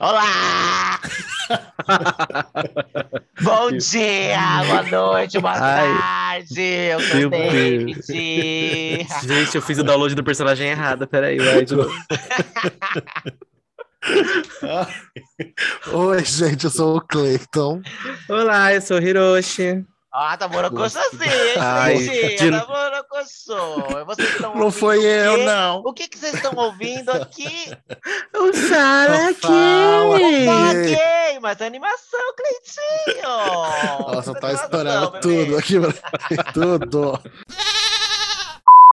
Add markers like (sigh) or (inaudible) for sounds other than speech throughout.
Olá! (laughs) Bom dia, boa noite, boa Ai, tarde. Eu sou o David. Gente, eu fiz o download do personagem errado. Peraí, vai de novo. Oi, gente, eu sou o Cleiton. Olá, eu sou o Hiroshi. Ah, tá morocoso assim, hein, de- Tá morocoso. Vocês estão Não foi eu, quê? não. O que, que vocês estão ouvindo aqui? O Fala aqui! Gay, mas animação, Cleitinho! Nossa, tá estourando tudo aqui, pra- tudo. (laughs)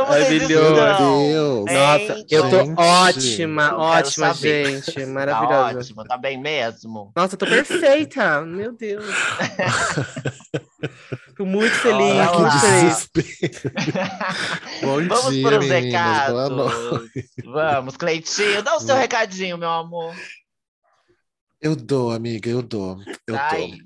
Vocês Maravilhoso. estão? Deus. Nossa, eu tô Gente, ótima, eu ótima, saber. gente. Tá Maravilhosa. ótimo, tá bem mesmo? Nossa, eu tô perfeita. Meu Deus. (laughs) Tô muito feliz, Olha muito que feliz. desespero. Bom Vamos dia, para os meninas. Boa recados. noite. Vamos, Cleitinho, dá o seu recadinho, meu amor. Eu dou, amiga, eu dou. Eu Ai. dou.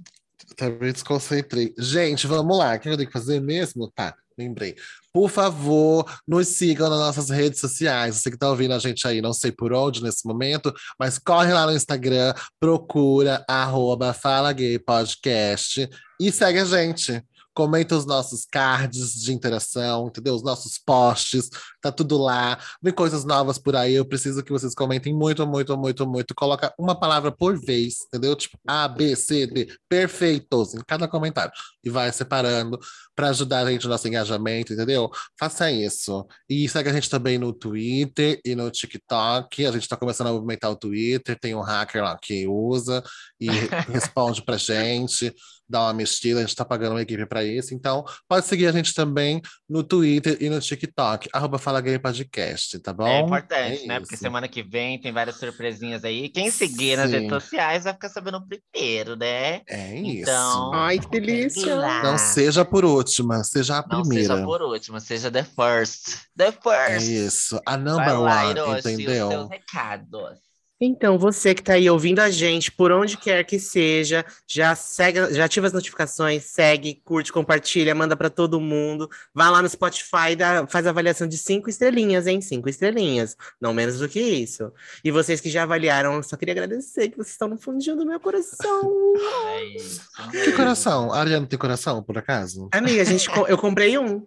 Também desconcentrei. Gente, vamos lá. O que eu tenho que fazer mesmo? Tá, lembrei. Por favor, nos sigam nas nossas redes sociais. Você que tá ouvindo a gente aí, não sei por onde nesse momento, mas corre lá no Instagram, procura arroba Fala Gay Podcast e segue a gente. Comenta os nossos cards de interação, entendeu? Os nossos posts, tá tudo lá. Vem coisas novas por aí. Eu preciso que vocês comentem muito, muito, muito, muito. Coloca uma palavra por vez, entendeu? Tipo A, B, C, D, perfeitos em cada comentário. E vai separando para ajudar a gente no nosso engajamento, entendeu? Faça isso. E segue a gente também no Twitter e no TikTok. A gente tá começando a movimentar o Twitter. Tem um hacker lá que usa e (laughs) responde pra gente dá uma mexida, a gente tá pagando uma equipe para isso. Então, pode seguir a gente também no Twitter e no TikTok, arroba Fala Gay Podcast, tá bom? É importante, É né? Porque isso. semana que vem tem várias surpresinhas aí. Quem seguir nas Sim. redes sociais vai ficar sabendo primeiro, né? É isso. Então, Ai, que delícia. Não seja por última, seja a Não primeira. seja por último, seja the first. The É first. isso, a Vai number lá, one, Hiroshi, os entendeu? seus recados. Então, você que tá aí ouvindo a gente, por onde quer que seja, já segue, já ativa as notificações, segue, curte, compartilha, manda pra todo mundo. Vai lá no Spotify, dá, faz a avaliação de cinco estrelinhas, hein? Cinco estrelinhas, não menos do que isso. E vocês que já avaliaram, eu só queria agradecer que vocês estão no fundinho do meu coração. (laughs) É. Que coração? A Ariana tem coração, por acaso? Amiga, a gente, eu comprei um,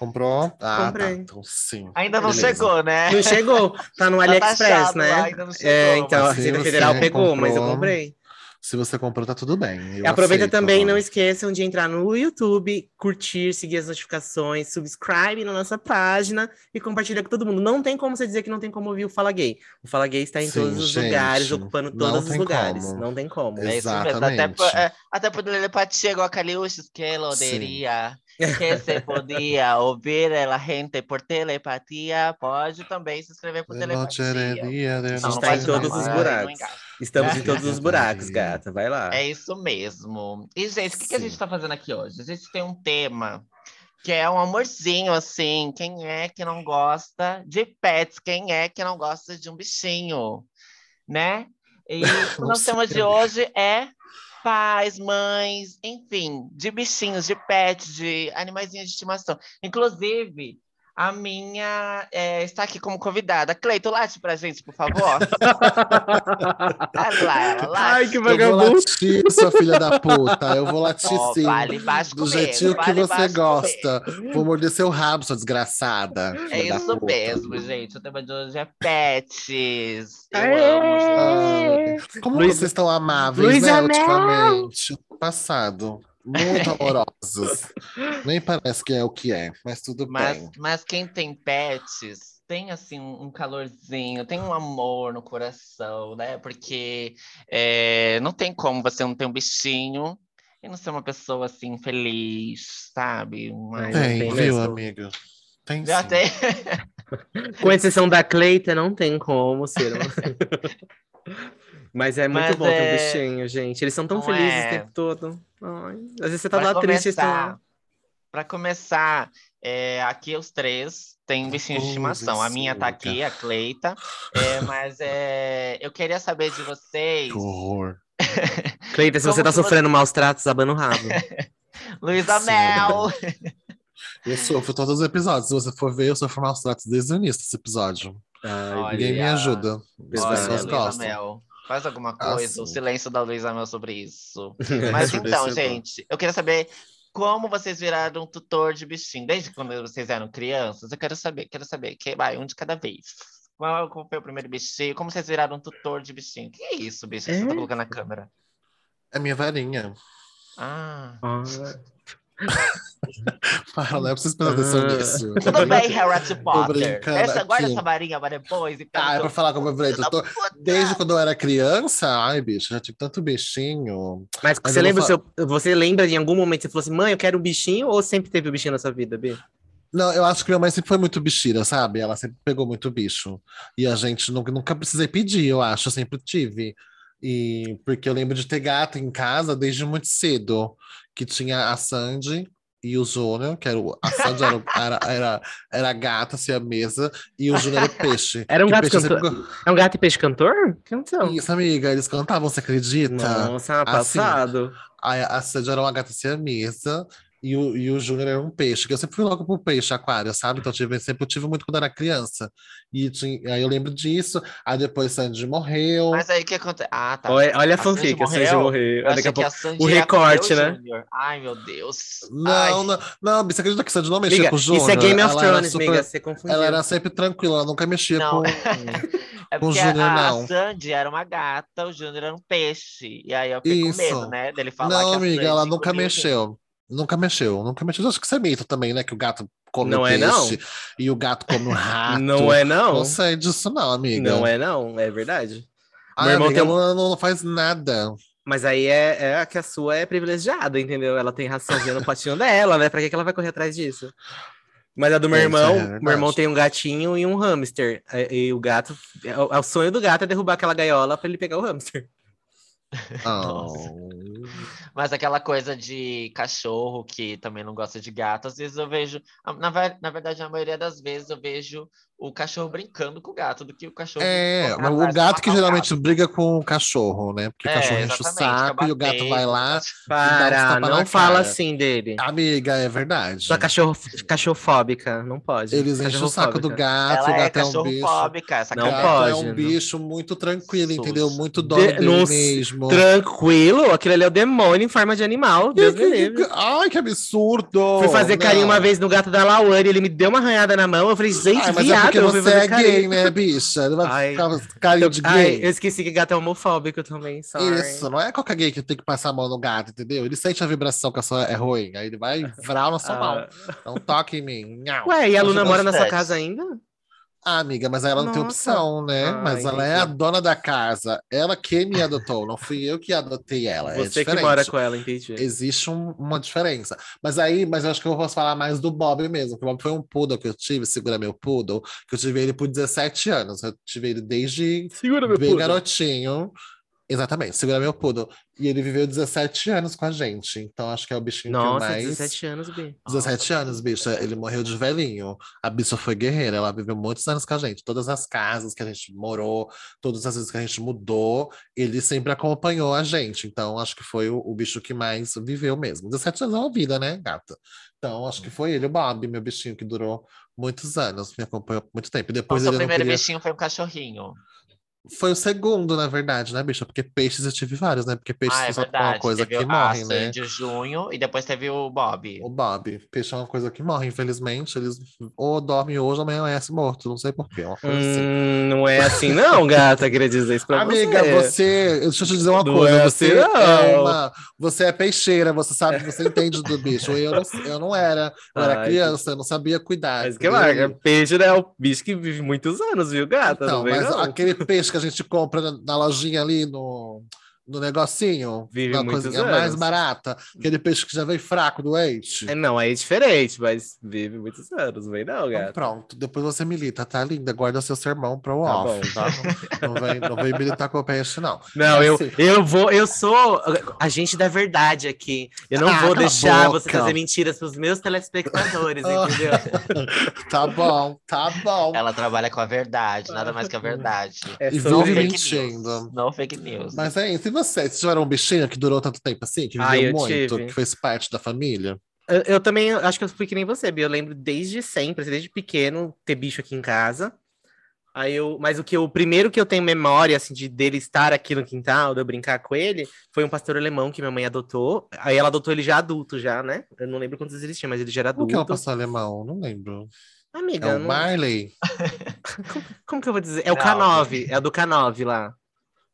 Comprou? Ah, Comprei. tá. Então, sim. Ainda não Beleza. chegou, né? não chegou, tá no (laughs) Tá AliExpress, taxado né? lá, ainda não chegou, é, então a Receita Federal pegou, mas eu comprou, comprei. Se você comprou, tá tudo bem. eu Aproveita aceito também, não agora. esqueçam de entrar no YouTube, curtir, seguir as notificações, subscribe na nossa página e compartilha com todo mundo. Não tem como você dizer que não tem como ouvir o Fala Gay. O Fala Gay está em Sim, todos os gente, lugares, ocupando todos os lugares. como. Não tem como. É isso mesmo. Até por, Exatamente. é, até por igual a Caliuches, que ela odeia. Que se podia (laughs) ouvir a gente por telepatia, pode também se inscrever por telepatia. Loteria, A gente Não, tá pode em todos não, os buracos. não. Estamos em todos os buracos, gata. Vai lá. É isso mesmo. E, gente, o que, que a gente tá fazendo aqui hoje? A gente tem um tema que é um amorzinho, assim. Quem é que não gosta de pets? Quem é que não gosta de um bichinho? Né? E (laughs) o nosso tema de hoje é pais, mães, enfim, de bichinhos, de pets, de animaizinhos de estimação. Inclusive, a minha é, está aqui como convidada. Cleito, late pra gente, por favor. Vai lá, ela late. Ai, que Eu vou vagabundo. latir, sua filha da puta. Eu vou latir Ó, sim. vale Do comigo, jeitinho que vale você embaixo gosta. Vou morder seu rabo, sua desgraçada. É isso puta. mesmo, gente. O tema de hoje é pets. Eu Aê! amo. Ai, como Luiz- vocês estão amáveis, Luísa né, Mel! ultimamente? Passado. Muito (laughs) amorosos. Nem parece que é o que é, mas tudo Mas, bem. mas quem tem pets tem assim um calorzinho, tem um amor no coração, né? Porque é, não tem como você não ter um bichinho e não ser uma pessoa assim feliz, sabe? Uma- Ai, Tem, tem viu, mesmo. amigo? Tem Já sim. tem. Com exceção da Cleita, não tem como ser. (laughs) Mas é muito Mas bom ter um é- bichinho, gente. Eles são tão Não felizes é. o tempo todo. Ai, Às vezes você tá Pra lá triste, eles estão lá. começar, Pra começar, é, aqui os três têm bichinhos de estimação. A minha tá aqui, a Cleita. é, mas é, eu queria saber de vocês, Que horror. (laughs) Cleita, se Como você tá você- sofrendo maus tratos, abana o rabo. (laughs) Luísa. Mel. Eu sofro todos os episódios. Se você for ver, eu sofro maus tratos desde o início desse episódio. Ai, Olha, Ninguém me ajuda. As pessoas Luísa gostam. Mel. Faz alguma coisa. O silêncio da Luísa Mel sobre isso. (laughs) Mas Sobre então, gente, eu queria saber como vocês viraram tutor de bichinho. Desde quando vocês eram crianças, eu quero saber, quero saber. Que, vai, um de cada vez. Qual foi o primeiro bichinho? Como vocês viraram tutor de bichinho? Que é isso, bicho, que você tá É? colocando na câmera? É minha varinha. Ah. Ah, (laughs) Para, não é preciso prestar atenção Ah. nisso. Tudo bem, Harry Potter. Essa, guarda aqui. essa varinha pra depois. E pega Ah, é pra falar como eu da tutor. puta. Desde quando eu era criança, ai, bicho, já tive tanto bichinho. Mas Mas você eu lembra, o fa- seu, você lembra de algum momento que você falou assim, mãe, eu quero um bichinho, ou sempre teve o bichinho na sua vida, Bi? Não, eu acho que minha mãe sempre foi muito bichira, sabe? Ela sempre pegou muito bicho. E a gente nunca, nunca precisei pedir, eu acho, eu sempre tive. E porque eu lembro de ter gato em casa desde muito cedo, que tinha a Sandy e o Júnior, que era o, a Sandy era, (laughs) era, era, era a gata, assim, a mesa, e o Júnior era o peixe. (laughs) Era um gato peixe sempre cantor? É um gato e peixe cantor? O que aconteceu? Isso, amiga, eles cantavam, você acredita? Nossa, Assim, passado. A, a Sandy era uma gata siamesa e o, e o Júnior era um peixe, que eu sempre fui logo pro peixe aquário, sabe? Então eu tive, sempre eu tive muito quando era criança. E tinha- aí eu lembro disso, aí depois Sandy morreu. Mas aí o que acontece? Ah, tá. Olha, olha a Sandy fanfic, a Sandy morreu? morreu. Eu Daqui achei a que a pouco... Sandy o recorte, né? Júnior. Ai, meu Deus. Não, Ai. não, não, você acredita que Sandy não mexia Amiga, com o Júnior? isso é Game of Ela Thrones, super- amiga, você confundiu. Ela era sempre tranquila, ela nunca mexia Não. com. (laughs) É Com o Júnior, a, a não. Sandy era uma gata, o Júnior era um peixe. E aí eu fiquei Isso. com medo, né? Dele falar Não, que a amiga, Sandy ela nunca mexeu. Nunca mexeu, nunca mexeu. Acho que isso é mito também, né? Que o gato come Não o é, não? peixe e o gato come o rato. Não é, não. Não sei disso, não, amiga. Não é, não. É verdade. Ai, Meu irmão amiga, tem não, não faz nada. Mas aí é, é que a sua é privilegiada, entendeu? Ela tem raçãozinha no potinho dela, né? Pra que, que ela vai correr atrás disso? Mas a do meu É, irmão, isso é meu irmão tem um gatinho e um hamster. E, e o gato, é o, é o sonho do gato é derrubar aquela gaiola pra ele pegar o hamster. (laughs) Oh. Mas aquela coisa de cachorro que também não gosta de gato, às vezes eu vejo. Na, na verdade, na maioria das vezes eu vejo o cachorro brincando com o gato do que o cachorro. É, o pra gato que o geralmente gato. briga com o cachorro, né? Porque o É, cachorro enche o saco e o gato batendo, vai lá. gato- Para, não fala cara. assim dele. Amiga, é verdade. Sua cachorro, cachorrofóbica, não pode. Eles enchem o saco do gato, Ela o é gato é, um bicho. cachorro-fóbica, essa Não O gato pode, é um não. bicho muito tranquilo, entendeu? Muito dono De- dele não- mesmo. Tranquilo, aquilo ali é o demônio em forma de animal. Deus me livre. Ai, que absurdo! Fui fazer carinho Não. uma vez no gato da Lauane, ele me deu uma arranhada na mão. Eu falei, gente, é viado, porque você é carinho. gay, né, bicha? Ele vai Ai. ficar carinho de Ai, gay. eu esqueci que gato é homofóbico também, sorry. Isso, não é qualquer gay que tem que passar a mão no gato, entendeu? Ele sente a vibração que a sua é ruim, aí ele vai vral na sua mão. (laughs) Ah. Não toque em mim. Ué, e a Luna mora na sua casa ainda? Ah, amiga, mas ela não tem Nossa. opção, né? Ah, mas ela é a dona da casa. Ela que me adotou, não fui eu que adotei ela. é Você que diferente. mora com ela, entendi. Existe um- uma diferença. Mas aí, mas eu acho que eu posso falar mais do Bob mesmo. porque O Bob foi um poodle que eu tive, segura meu poodle, que eu tive ele por 17 anos. Eu tive ele desde Segura, bem garotinho. Exatamente, segura meu poodle. E ele viveu 17 anos com a gente. Então acho que é o bichinho Nossa, que mais. 17 anos, Bi. 17 anos, bicha. Ele morreu de velhinho. A bicha foi guerreira. Ela viveu muitos anos com a gente. Todas as casas que a gente morou, todas as vezes que a gente mudou, ele sempre acompanhou a gente. Então, acho que foi o, o bicho que mais viveu mesmo. 17 anos é uma vida, né, gata? Então, acho que foi ele, o Bob, meu bichinho, que durou muitos anos, me acompanhou por muito tempo. E O depois seu ele não primeiro queria... bichinho foi um cachorrinho. Foi o segundo, na verdade, né, bicha? Porque peixes eu tive vários, né? Porque peixes ah, é só é uma verdade. coisa teve que morre, né? Sandy Junho e depois teve o Bob. O Bob. Peixe é uma coisa que morre, infelizmente. Eles ou dormem hoje ou amanhece morto. Não sei porquê. É assim. Hum, não é assim não, gata, queria dizer isso pra Amiga, você. você... Deixa eu te dizer uma Não coisa. é você, assim, é não. uma... você é peixeira, você sabe, você entende do bicho. Eu não, eu não era. Eu era Ai, criança, eu não sabia cuidar. Mas que larga, peixe né, é o bicho que vive muitos anos, viu, gata? Então, mas não. aquele peixe que a gente compra na, lojinha ali no, no negocinho, Vive muitos coisinha mais anos. barata, aquele peixe que já vem fraco do leite. É, não, aí é diferente, mas vive muitos anos, não vem não, Então, gata. pronto, depois você milita, tá linda? Guarda seu sermão pro Tá off, tá? Não, não vem, não vem militar com o peixe, não. Não, eu, Assim. eu vou, eu sou agente da verdade aqui. Eu não Ah, vou a deixar boca. você fazer mentiras pros meus telespectadores, Ah. (laughs) entendeu? Tá bom, tá bom. Ela trabalha com a verdade, nada mais que a verdade. É E vive mentindo. No fake news. Mas é isso, e você? Você já era um bichinho que durou tanto tempo assim, que Ah, viveu eu muito, tive. que fez parte da família? Eu, eu também acho que eu fui que nem você, Bia. Eu lembro desde sempre, assim, desde pequeno, ter bicho aqui em casa. Aí eu, mas o que eu, o primeiro que eu tenho memória assim de dele estar aqui no quintal, de eu brincar com ele, foi um pastor alemão que minha mãe adotou. Aí ela adotou ele já adulto já, né? Eu não lembro quantos ele tinha, mas ele já era O que é o adulto. pastor alemão? Não lembro. Amiga, É o não- Marley? (laughs) como, como que eu vou dizer? É o Não. K9, é o do K9 lá.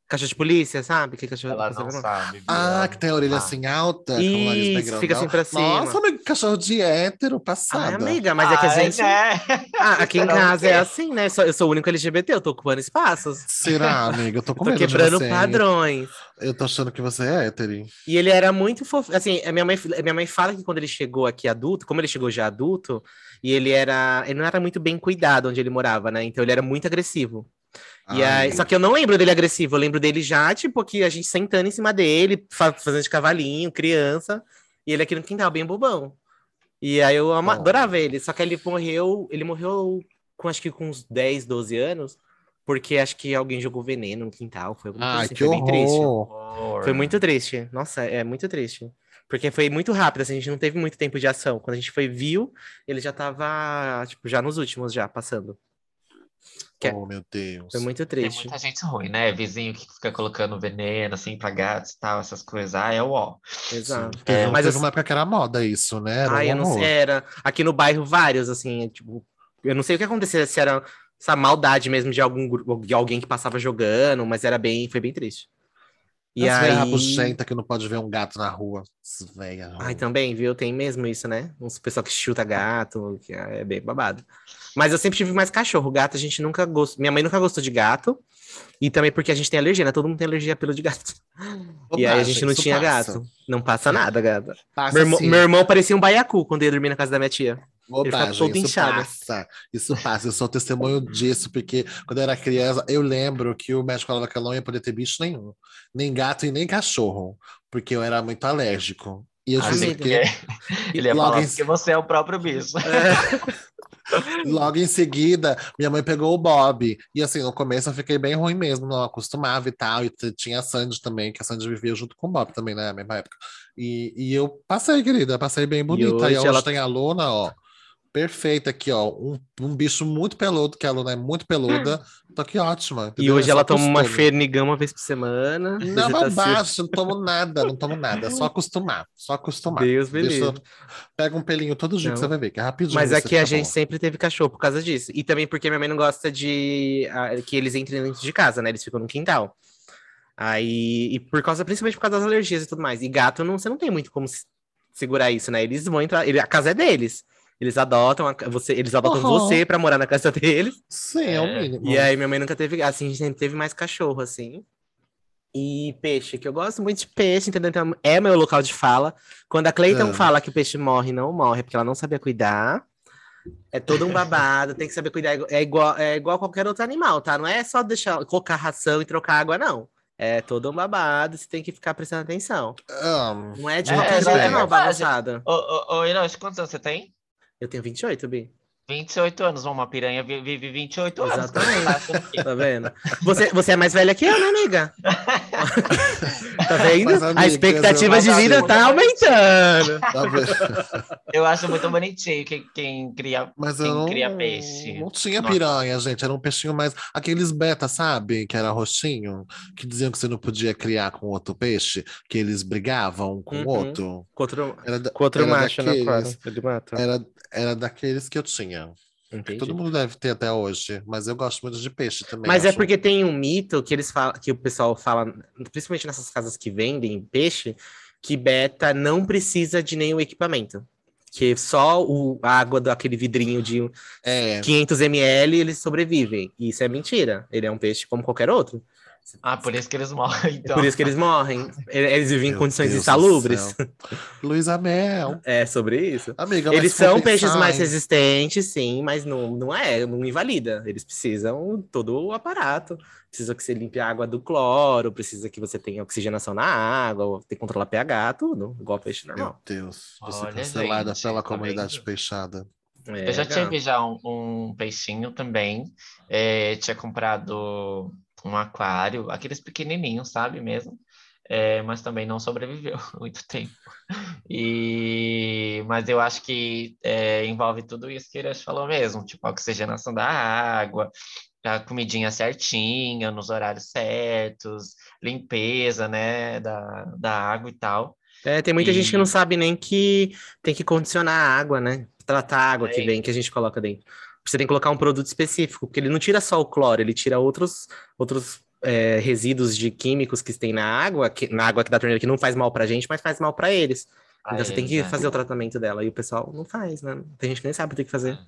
Caixa de polícia, sabe? Que cachorro Ela não sabe. Ah, que tem a orelha Ah. assim alta, com o nariz bem Isso, fica assim pra cima. Nossa, amigo, cachorro de hétero, Ai, passada. amiga, mas é que a gente. né? Ah, (laughs) aqui em casa é assim, né? Eu sou o único LGBT, eu tô ocupando espaços. Será, amiga? Eu tô (laughs) com Tô medo quebrando padrões. Eu tô achando que você é hétero. hein? E ele era muito fofo. Assim, a minha mãe, a minha mãe fala que quando ele chegou aqui adulto, como ele chegou já adulto, e ele era. Ele não era muito bem cuidado onde ele morava, né? Então ele era muito agressivo. E aí, só que eu não lembro dele agressivo, eu lembro dele já, tipo, que a gente sentando em cima dele, fa- fazendo de cavalinho, criança, e ele aqui no quintal, bem bobão. E aí eu ama- adorava ele, só que ele morreu, ele morreu com acho que com uns 10, 12 anos, porque acho que alguém jogou veneno no quintal, foi alguma Ai, assim, que foi bem triste. Foi muito triste. Nossa, é muito triste. Porque foi muito rápido, assim, a gente não teve muito tempo de ação. Quando a gente foi, viu, ele já tava, tipo, já nos últimos, já, passando. Que é- Oh, meu Deus. Foi muito Tem triste. muita gente ruim, né? Vizinho que fica colocando veneno, assim, pra gatos e tal, essas coisas. Ah, é o ó. Exato. Teve, É, mas teve assim- uma época que era moda isso, né? Era Ai, um eu não sei, era. Aqui no bairro, vários, assim, tipo, eu não sei o que acontecia, se era essa maldade mesmo de algum grupo, de alguém que passava jogando, mas era bem, foi bem triste. E As aí. velhas rabugentas que não pode ver um gato na rua. As velhas. Ai, também, viu? Tem mesmo isso, né? Uns pessoal que chuta gato, que é bem babado. Mas eu sempre tive mais cachorro. Gato, a gente nunca gostou. Minha mãe nunca gostou de gato. E também porque a gente tem alergia, né? Todo mundo tem alergia a pelo de gato. e aí a gente não tinha passa. gato. Não passa nada, gato. Passa Meu irmão, meu irmão parecia um baiacu quando ia dormir na casa da minha tia. Bobagem, isso inchado. passa. Isso passa. Eu sou testemunho disso, porque quando eu era criança, eu lembro que o médico falava que eu não ia poder ter bicho nenhum. Nem gato e nem cachorro. Porque eu era muito alérgico. E eu Ah, dizia amiga. que Ele ia Logo em- que você é o próprio bicho. (laughs) logo em seguida, minha mãe pegou o Bob. E assim, no começo eu fiquei bem ruim mesmo, não acostumava e tal. E tinha a Sandy também, que a Sandy vivia junto com o Bob também, né? Na mesma época. E, e eu passei, querida, passei bem bonita. E hoje hoje, ela- tem a Luna, ó. Perfeita aqui, ó. Um, um bicho muito peludo, que a Luna é muito peluda. Tô aqui ótima. E entendeu? hoje É ela toma uma fernigão uma vez por semana. Não, Visita baixo, não tomo nada, não tomo nada. É só acostumar, só acostumar. Deus me livre. Pega um pelinho todo dia que Não. você vai ver, que é rapidinho. Mas aqui a gente sempre teve cachorro por causa disso. E também porque minha mãe não gosta de ah, que eles entrem dentro de casa, né? Eles ficam no quintal. Aí, e por causa, principalmente por causa das alergias e tudo mais. E gato, não, você não tem muito como se- segurar isso, né? Eles vão entrar, ele, a casa é deles. Eles adotam, a você, eles adotam Uhum. você pra morar na casa (laughs) deles. Sim, é, o É. mínimo. E aí minha mãe nunca teve, assim, a gente sempre teve mais cachorro, assim. E peixe, que eu gosto muito de peixe, entendeu? Então é meu local de fala. Quando a Cleiton É. fala que o peixe morre, não morre, porque ela não sabia cuidar. É todo um (laughs) babado, tem que saber cuidar. É igual, é igual qualquer outro animal, tá? Não é só deixar, colocar ração e trocar água, não. É todo um babado, você tem que ficar prestando atenção. Ah, Não é de É, qualquer é jeito, não, verdade. bagunçada. Ô, ô, quantos anos você tem? Eu tenho 28, Bi. 28 anos. Uma piranha vi- vive 28 anos. Exatamente. Tá achando que- Tá vendo? Você, você é mais velha que eu, né, amiga? (laughs) tá vendo? Mas, a expectativa de vida tá aumentando. tá vendo? Eu acho muito bonitinho quem, quem cria. Mas Quem eu não, cria peixe? não tinha Nossa. piranha, gente. Era um peixinho mais. Aqueles beta, sabe? Que era roxinho. Que diziam que você não podia criar com outro peixe. Que eles brigavam um com o Uhum. outro. Com outro, Era, com outro era macho na daqueles- quadra. Ele mata. Era, era daqueles que eu tinha. Entendi. Todo mundo deve ter até hoje. Mas eu gosto muito de peixe também. Mas é acho- porque tem um mito que eles falam, que o pessoal fala, principalmente nessas casas que vendem peixe, que beta não precisa de nenhum equipamento. Que só o, a água daquele vidrinho de É. 500 ml eles sobrevivem. E isso é mentira. Ele é um peixe como qualquer outro. Ah, por isso que eles morrem. É Então. por isso que eles morrem. Eles vivem em Meu condições Deus insalubres. (laughs) Luísa Mel. É sobre isso. Amiga, Eles são peixes mais em- resistentes, sim, mas não, não é, não invalida. Eles precisam todo o aparato. Precisa que você limpe a água do cloro, precisa que você tenha oxigenação na água, tem que controlar pH, tudo, igual peixe Meu normal. Deus, você Olha, cancelada gente, pela tá comunidade vendo? peixada. É, Eu já gato. tive já um, um peixinho também. É, tinha comprado um aquário, aqueles pequenininhos, sabe mesmo? É, mas também não sobreviveu (laughs) muito tempo. E, mas eu acho que é, envolve tudo isso que ele falou mesmo, tipo a oxigenação da água, a comidinha certinha, nos horários certos, limpeza, né, da, da água e tal. É, tem muita E- gente que não sabe nem que tem que condicionar a água, né? Tratar a água que É. vem, que a gente coloca dentro. Você tem que colocar um produto específico, porque ele não tira só o cloro, ele tira outros, outros é, resíduos de químicos que tem na água, que, na água que da torneira, que não faz mal pra gente, mas faz mal pra eles. Então você tem que né? fazer o tratamento dela. E o pessoal não faz, né? Tem gente que nem sabe o que tem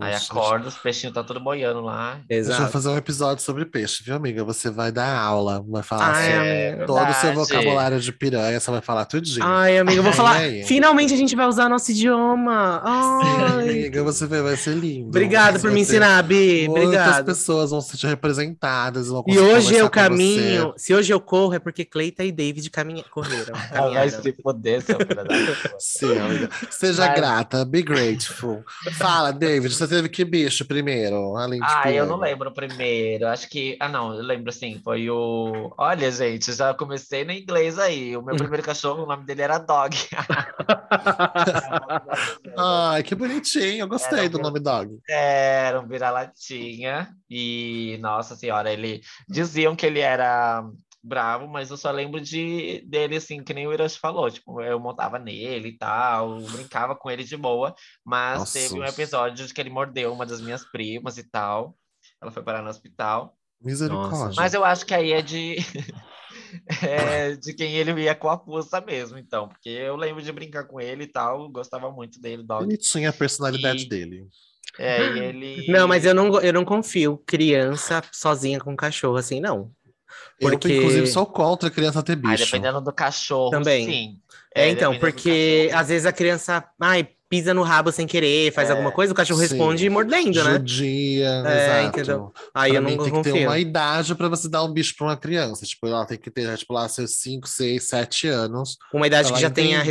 fazer. Aí Nossa, acorda, os peixinhos tá tudo boiando lá. Deixa eu Exato. fazer um episódio sobre peixe, viu, amiga? Você vai dar aula, vai falar Ai, sobre amiga. todo o seu vocabulário de piranha, você vai falar tudinho. Ai, amiga, eu vou falar. ai. Finalmente a gente vai usar nosso idioma. Ai. Amiga, você vai, vai ser lindo. Obrigado Você por vai me ensinar, Bi. Muitas Obrigado. pessoas vão se sentir representadas. Vão E hoje eu caminho. Se hoje eu corro, é porque Cleita e David caminha, correram. Vai caminharam. se foder, seu você. Sim, amiga. Seja Mas- grata, be grateful. Fala, David, você teve que bicho primeiro? Além de Ah, eu não lembro o primeiro. Acho que. Ah, não, eu lembro sim. Foi o. Olha, gente, já comecei no inglês aí. O meu primeiro cachorro, o nome dele era Dog. (laughs) (laughs) Ai, que bonitinho. Eu gostei Era do meu- nome dog. Era um vira-latinha. E, nossa senhora, ele. Diziam que ele era bravo, mas eu só lembro de dele, assim, que nem o Hiroshi falou. Tipo, eu montava nele e tal, brincava com ele de boa. Mas Nossa. teve um episódio de que ele mordeu uma das minhas primas e tal. Ela foi parar no hospital. Misericórdia. Nossa, Mas eu acho que aí é de. (laughs) é de quem ele ia com a fuça mesmo, então. Porque eu lembro de brincar com ele e tal, gostava muito dele, dog. Bonitinha a personalidade E- dele. É, e ele. Não, mas eu não, eu não confio criança sozinha com cachorro assim, não. Eu, Porque- inclusive, sou contra criança ter Ah, bicho. dependendo do cachorro, Também. sim. É, então, dependendo do porque às vezes a criança, ai, pisa no rabo sem querer, faz É, alguma coisa, o cachorro sim. responde mordendo, né? Judia, É, exato. entendeu? Aí pra eu mim não tem que ter confio. uma idade pra você dar um bicho pra uma criança. Tipo, ela tem que ter, tipo, lá seus 5, 6, 7 anos. Uma idade que já tenha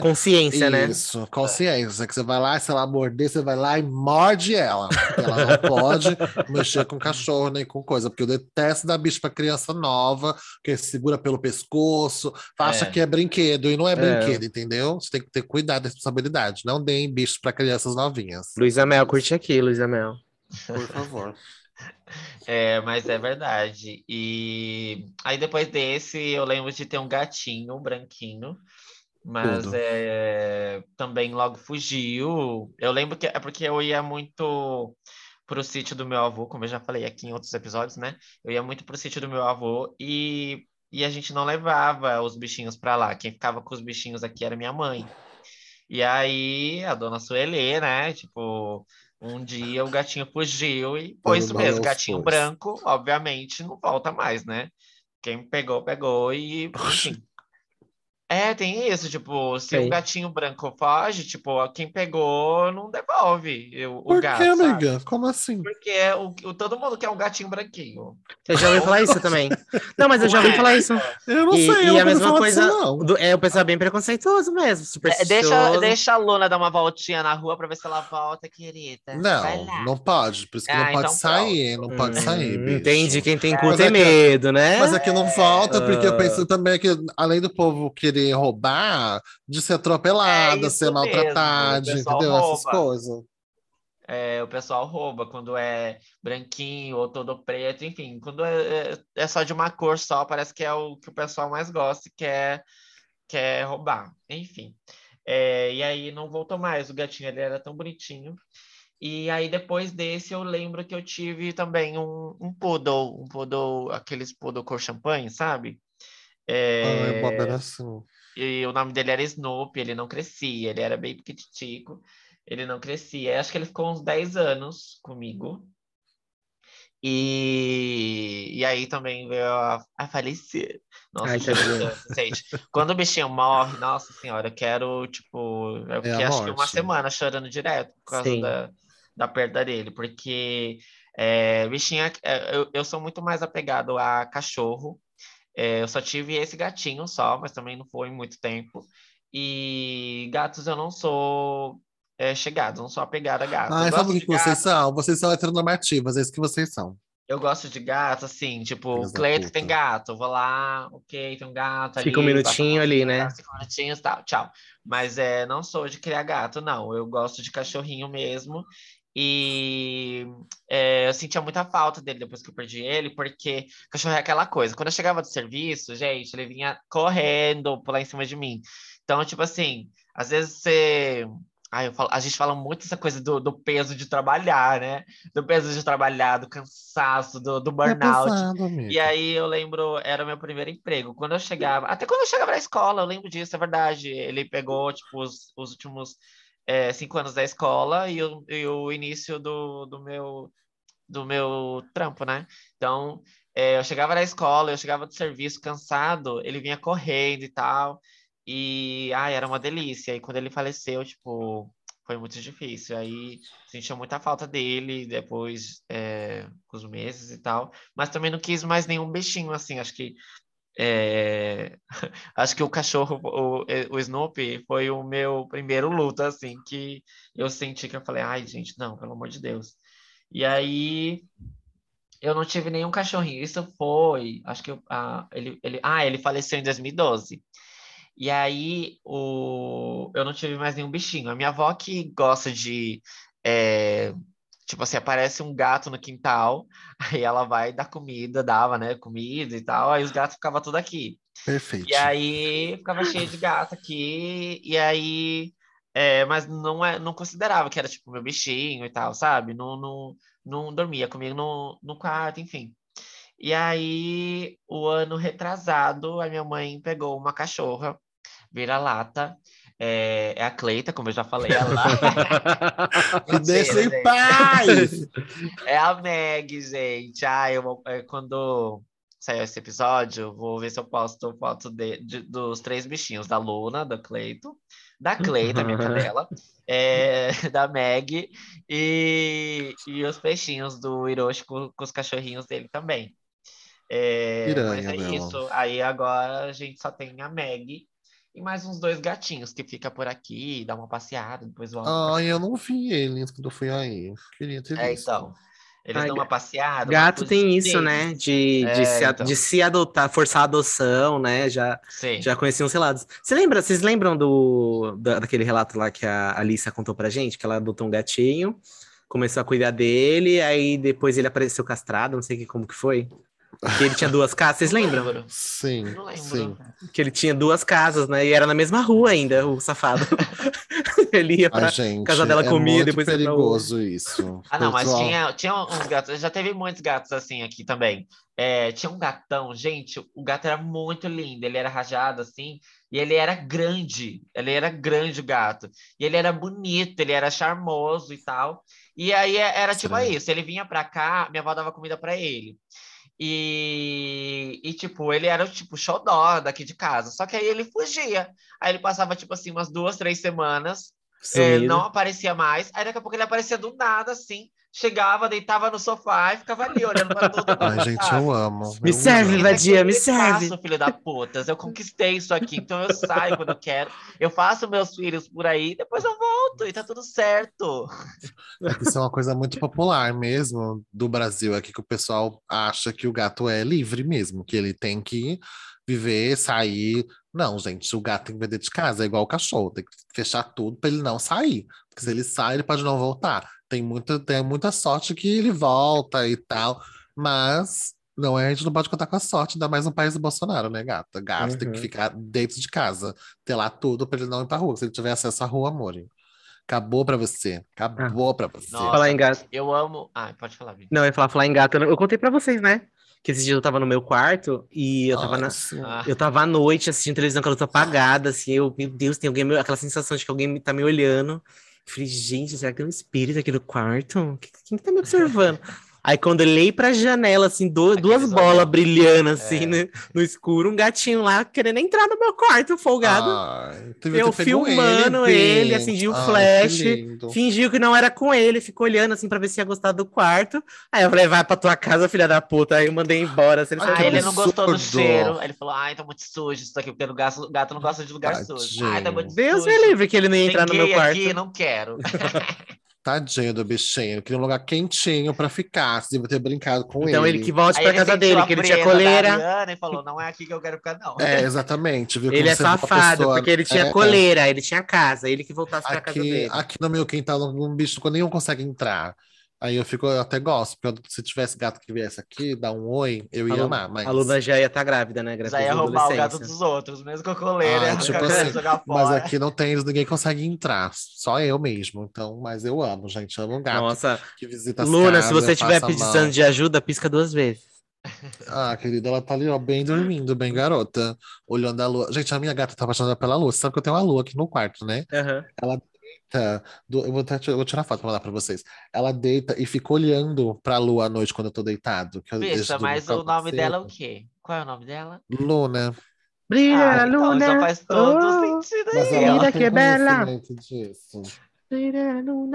consciência, né? Isso, consciência. Que você vai lá, se ela morder, você vai lá e morde ela. Ela não pode (laughs) mexer com cachorro nem com coisa. Porque eu detesto dar bicho pra criança nova, que segura pelo pescoço, acha É. que é brinquedo. E não é brinquedo, entendeu? Você tem que ter cuidado responsabilidade. Não deem bicho pra crianças novinhas. Luísa Mel, curte aqui, Luísa Mel. Por favor. (laughs) É, mas é verdade. E aí depois desse, eu lembro de ter um gatinho, um branquinho. Mas é, também logo fugiu. Eu lembro que é porque eu ia muito pro sítio do meu avô, como eu já falei aqui em outros episódios, né? Eu ia muito pro sítio do meu avô e, e a gente não levava os bichinhos pra lá. Quem ficava com os bichinhos aqui era minha mãe. E aí a dona Sueli, né? Tipo, um dia o gatinho fugiu e foi isso mesmo. Gatinho branco, obviamente, não volta mais, né? Quem pegou, pegou e, enfim. É, tem isso, tipo, se Tem. o gatinho branco foge, tipo, quem pegou não devolve o, o Por gato, que, sabe? amiga? Como assim? Porque o, o- todo mundo quer um gatinho branquinho. Eu já ouvi falar isso também. Não, mas eu já ouvi falar isso. Eu não E, sei, e eu não a mesma coisa. disso, não. do- é, o pessoal é bem preconceituoso mesmo, É, supersticioso. deixa, deixa a Luna dar uma voltinha na rua pra ver se ela volta, querida. Não, não pode. Por isso que Ah, não pode então sair, não pode Hum, sair, bicho. Entendi, quem tem É, cu tem é que- medo, né? Mas aqui não volta, porque eu Ah. penso também que, além do povo querer roubar, de ser atropelada, É ser maltratada, entendeu? Essas rouba. coisas. É, o pessoal rouba quando é branquinho ou todo preto, enfim, quando é, é- é só de uma cor só, parece que é o que o pessoal mais gosta e quer, quer roubar. Enfim. É, e aí não voltou mais, o gatinho ele era tão bonitinho. E aí depois desse eu lembro que eu tive também um, um poodle, um poodle, aqueles poodle cor champanhe, sabe? É, Bob era assim. e o nome dele era Snoopy, ele não crescia, ele era bem pequititico, ele não crescia. Acho que ele ficou uns 10 anos comigo. E, e aí também veio a, a falecer. Nossa, Ai, (laughs) que gente. Quando o bichinho morre, nossa senhora, eu quero, tipo, eu É fiquei acho que uma semana chorando direto por causa Sim. da, da perda dele, porque é, bichinho, é- é, eu, eu sou muito mais apegado a cachorro. É, eu só tive esse gatinho só, mas também não foi muito tempo. E gatos eu não sou é, chegado, não sou apegado a gato. Ai, eu, sabe o que, vocês gato, são? Vocês são heteronormativas, é isso que vocês são. eu gosto de gato, assim, tipo, da Cleito tem gato, eu vou lá, ok, tem um gato ali. Fica um minutinho ali, né? Cinco minutinhos, tal, tchau. Mas é, não sou de criar gato, não. Eu gosto de cachorrinho mesmo. E é, eu sentia muita falta dele depois que eu perdi ele, porque cachorro é aquela coisa. Quando eu chegava do serviço, gente, ele vinha correndo pular em cima de mim. Então, tipo assim, às vezes você. Ai, falo, a gente fala muito essa coisa do, do, peso de trabalhar, né? Do peso de trabalhar, do cansaço, do, do burnout. Pesado, e aí eu lembro, era o meu primeiro emprego. Quando eu chegava, até quando eu chegava na escola, eu lembro disso, é verdade. Ele pegou, tipo, os, os últimos é, cinco anos da escola e o, e o início do, do, meu, do meu trampo, né? Então, é, eu chegava na escola, eu chegava do serviço cansado, ele vinha correndo e tal. E, ai, era uma delícia. E quando ele faleceu, tipo, foi muito difícil. Aí sentia muita falta dele depois, é, com os meses e tal. Mas também não quis mais nenhum bichinho, assim. Acho que é... (laughs) Acho que o cachorro, o, o Snoopy, foi o meu primeiro luto, assim, que eu senti que eu falei, ai, gente, não, pelo amor de Deus. E aí eu não tive nenhum cachorrinho. Isso foi, acho que eu, ah, ele, ele, ah, ele faleceu em 2012. E aí o, eu não tive mais nenhum bichinho. A minha avó que gosta de é, Tipo assim, aparece um gato no quintal, (laughs) aí ela vai dar comida, dava, né, comida e tal, aí os gatos ficavam tudo aqui. Perfeito. E aí ficava cheio de gato aqui, e aí. É, mas não, é, não considerava que era tipo meu bichinho e tal, sabe? Não, não, não dormia comigo no, no quarto, enfim. E aí, o ano retrasado, a minha mãe pegou uma cachorra, vira-lata, é, é, a Cleita, como eu já falei. Ela... Me deixa em paz! (laughs) É a Meg, gente. Ah, eu, é, quando sair esse episódio, vou ver se eu posto foto de, de, dos três bichinhos, da Luna, da Cleito, da Cleita, minha cadela, (laughs) é, (laughs) da Meg, e, e os peixinhos do Hiroshi com, com os cachorrinhos dele também. É, Piranha, mas é meu. isso. Aí agora a gente só tem a Meg e mais uns dois gatinhos que fica por aqui, dá uma passeada, depois volta. Ah, eu não vi eles quando eu fui aí. Queria ter é, visto. É, então. Eles Ai, dão uma passeada. Gato uma tem isso, né? De, é, de, se, então. de se adotar, forçar a adoção, né? Já, já conheciam os relatos. Você lembra, vocês lembram do, da, daquele relato lá que a Alissa contou pra gente? Que ela adotou um gatinho, começou a cuidar dele, aí depois ele apareceu castrado, não sei que, como que foi. Que ele tinha duas casas, vocês lembram? Sim, sim. Que ele tinha duas casas, né? E era na mesma rua ainda, o safado. (laughs) ele ia pra Ai, casa dela é comia, depois perigoso isso. Ah, não, mas tinha, tinha uns gatos, já teve muitos gatos assim aqui também. É, tinha um gatão, gente, o gato era muito lindo, ele era rajado assim, e ele era grande, ele era grande o gato, e ele era bonito, ele era charmoso e tal. E aí era tipo isso, ele vinha pra cá, minha avó dava comida para ele. E, e, tipo, ele era, tipo, xodó daqui de casa. Só que aí ele fugia. Aí ele passava, tipo assim, umas duas, três semanas. É, não aparecia mais. Aí daqui a pouco ele aparecia do nada, assim chegava, deitava no sofá e ficava ali olhando para todo mundo. Ai, gente, eu amo. Me eu serve. Vadia, me serve. Faço, filho da putas. Eu conquistei isso aqui, então eu saio quando eu quero. Eu faço meus filhos por aí, depois eu volto e tá tudo certo. É isso é uma coisa muito popular mesmo do Brasil aqui, que o pessoal acha que o gato é livre mesmo, que ele tem que viver, sair. Não, gente, o gato tem que vender de casa, é igual o cachorro, tem que fechar tudo para ele não sair. Porque se ele sai, ele pode não voltar tem muita, tem muita sorte que ele volta e tal, mas não é, a gente não pode contar com a sorte, ainda mais no país do Bolsonaro, né, gata? Gato uhum. tem que uhum. ficar dentro de casa, ter lá tudo para ele não ir pra rua. Se ele tiver acesso à rua, amor. Acabou pra você. Acabou ah. pra você. Nossa, falar em gato. Eu amo. Ah, pode falar, Vitor. Não, eu ia falar, falar em gato. Eu contei pra vocês, né? Que esses dias eu tava no meu quarto e eu tava, na... Ah. eu tava à noite assistindo televisão com a luz apagada, assim. Eu, meu Deus, tem alguém. Aquela sensação de que alguém tá me olhando. Falei, gente, será que tem um espírito aqui no quarto? Quem que tá me observando? (laughs) Aí quando eu olhei pra janela, assim, do, duas bolas brilhando, assim, é. no, no, escuro, um gatinho lá querendo entrar no meu quarto, folgado. Ai, eu filmando ele, ele acendi o um flash, fingiu que não era com ele, ficou olhando, assim, pra ver se ia gostar do quarto. Aí eu falei, vai pra tua casa, filha da puta. Aí eu mandei embora. Assim, ah, ele não gostou do cheiro. Ele falou, ai, tá muito sujo isso aqui, porque o gato, gato não gosta de lugar sujo. Ai, tá muito Deus sujo. me livre que ele não ia entrar no meu quarto. aqui, não quero. (laughs) Tadinho do bichinho. Ele queria um lugar quentinho pra ficar. Você devia ter brincado com Então ele ele. que volte Aí pra ele casa dele, que ele tinha coleira. Ariana e falou, não é aqui que eu quero ficar, não. É, exatamente. Viu? Ele é safado, pessoa- porque ele tinha É, coleira, ele tinha casa, ele que voltasse pra casa dele. aqui no meu quintal, um bicho quando nenhum consegue entrar. Aí eu fico, eu até gosto, porque se tivesse gato que viesse aqui, dar um oi, eu ia amar. Mas, A Luna já ia estar grávida, né? Já Gravidez ia roubar o gato dos outros, mesmo com a coleira. Ah, (laughs) tipo assim, jogar mas aqui não tem, ninguém consegue entrar. Só eu mesmo. Então, mas eu amo, gente. Amo gato Nossa, que visita as Luna, se casas, você estiver precisando de ajuda, pisca duas vezes. Ah, querida, ela tá ali, ó, bem dormindo, bem garota, olhando a lua. Gente, a minha gata tá apaixonada pela lua. Você sabe que eu tenho uma lua aqui no quarto, né? Ela deita, do- eu, vou até- eu vou tirar foto pra mandar pra vocês. Ela deita e fica olhando pra lua à noite quando eu tô deitado. que Bicha, mas o nome cedo. dela é o quê? Qual é o nome dela? Luna. Brilha, ah, então, Luna. então faz todo oh, sentido Mas aí. ela Mira tem que bela. conhecimento disso.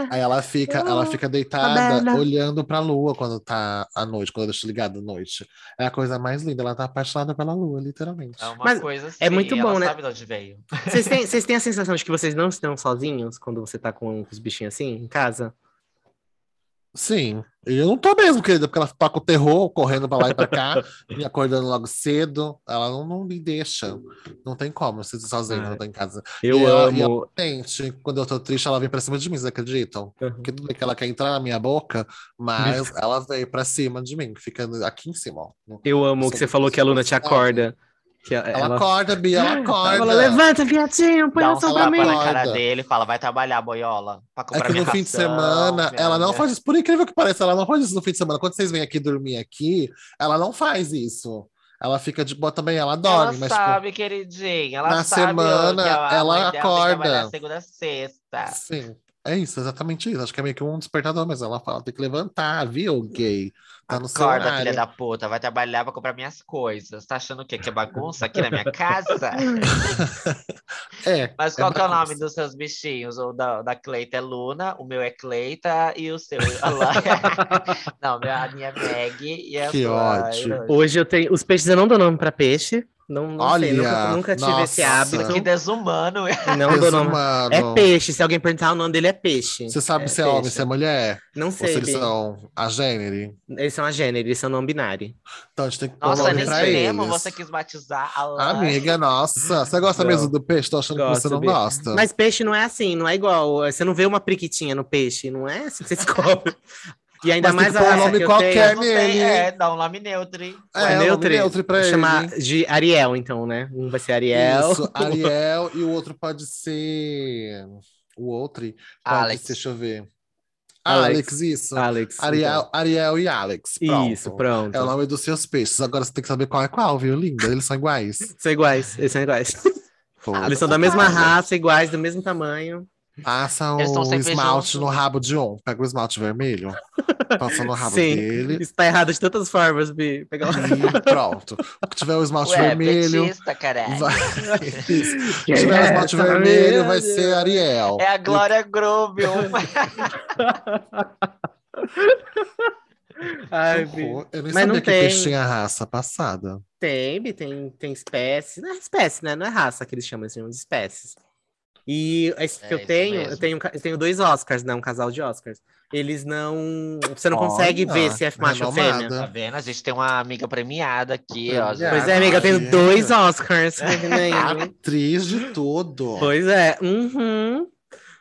Aí ela fica, ela Oh, fica a deitada, olhando pra lua quando tá à noite, quando eu deixo ligado à noite. É a coisa mais linda, ela tá apaixonada pela lua, literalmente. É uma Mas coisa assim, é muito ela bom, né? sabe de onde veio. Vocês têm, (laughs) vocês têm a sensação de que vocês não estão sozinhos quando você tá com os bichinhos assim, em casa? Sim, eu não tô mesmo, querida, porque ela toca o terror, correndo pra lá e pra cá, (laughs) me acordando logo cedo. Ela não, não me deixa. Não tem como, você sozinha, Ah, não tá em casa. Eu E ela- amo. Gente, quando eu tô triste, ela vem pra cima de mim, vocês acreditam? Uhum. Porque tudo bem que ela quer entrar na minha boca, mas (laughs) ela veio pra cima de mim, fica aqui em cima, ó. Eu amo que você falou que a Luna te acorda. Ela, Ela acorda, Bia, ela ela acorda. fala, levanta, viadinho, põe Dá a um tapa na cara dele e fala, vai trabalhar, boiola. Pra É comprar que no minha fim de ração, semana, ela não faz isso. Por incrível que pareça, ela não faz isso no fim de semana. Quando vocês vêm aqui dormir aqui, ela não faz isso. Ela fica de boa também, ela dorme, Ela mas tipo, sabe, queridinha. Ela na sabe ó, semana, ela que acorda. trabalhar segunda sexta. sim, é isso, exatamente isso. Acho que é meio que um despertador, mas ela fala, tem que levantar, viu, gay? Tá no seu Acorda, horário. filha da puta. Vai trabalhar pra comprar minhas coisas. Tá achando o quê? Que é bagunça aqui na minha casa? (laughs) É, Mas qual é que é o nome dos seus bichinhos? O da, da Cleita é Luna, o meu é Cleita e o seu é. (laughs) Não, minha- a minha é Meg e a Que sua é Hiroshi. Hoje eu tenho. Os peixes eu não dou nome pra peixe. Não, não sei, nunca, Olha, nunca tive esse nossa. hábito. Que desumano. Não dou nome. Desumano. É peixe. Se alguém perguntar o nome dele, é peixe. Você sabe É se é homem, peixe. se é mulher? Não Ou se sei. eles são a gênero? Eles são a gênero, eles são não binário. Então a gente tem que pôr Nossa, nome nem pra eles. você quis batizar Alan. Amiga, nossa. Você gosta Não. mesmo do peixe? Tô achando que Gosto, você não gosta. Mas peixe não é assim, não é igual. Você não vê uma priquitinha no peixe, não é assim que você descobre. (laughs) E ainda Mas tem mais que a pôr um raça nome que eu qualquer tenho. Nele. é, dá um nome neutro. É, É, neutro, neutro pra vou ele. chamar de Ariel, então, né? Um vai ser Ariel. Isso, (laughs) Ariel e o outro pode ser. O outro pode Alex. ser, deixa eu ver. Alex. Alex, isso. Alex. Ariel, Ariel e Alex. então. Pronto. Isso, pronto. É o nome dos seus peixes. Agora você tem que saber qual é qual, viu, linda? Eles são iguais. São iguais, eles são iguais. Pô, Eles são da mesma raça, iguais, do mesmo tamanho. Passa o esmalte juntos. no rabo de um. Pega o esmalte vermelho, passa no rabo (laughs) Sim. dele. Isso tá errado de tantas formas, Bi. Pegar uma... E pronto. O que tiver o esmalte (laughs) Ué, vermelho. petista, caralho. Vai... Isso. (laughs) Se tiver o esmalte Essa vermelho, vai merda. ser Ariel. É a Glória Groove. Ai, Eu nem Mas não sabia que tem. peixe tinha raça passada. Tem, Bi, tem, tem espécies. Não é espécie, né? Não é raça que eles chamam, eles chamam de espécies. E esse que É eu isso tenho, eu tenho, eu tenho dois Oscars, né? Um casal de Oscars. Eles não. Você não consegue Olha, ver se é macho ou fêmea. Tá vendo? A gente tem uma amiga premiada aqui, ó. Pois é, amiga, eu tenho Ai, dois é. Oscars. (laughs) tá? Atriz de tudo. pois é. Uhum.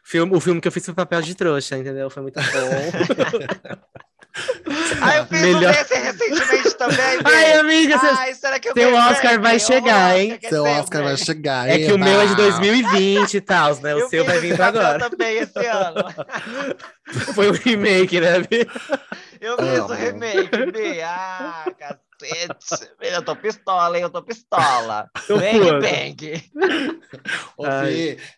Filme, o filme que eu fiz foi papel de trouxa, entendeu? Foi muito bom. (laughs) (laughs) Ah, eu fiz Melhor- um desse recentemente também, (laughs) Ai, amiga, você... Ai, será que eu seu Oscar vai chegar, hein? Seu Oscar vai chegar. é que o meu é de eba. 2020 e tal, né? O Eu seu vai vir agora. (laughs) também esse ano. Foi o remake, né, Bi? Eu fiz o remake, Bê. Ah, cacete. Eu tô pistola, hein? Eu tô pistola. Bang, bang. Ô,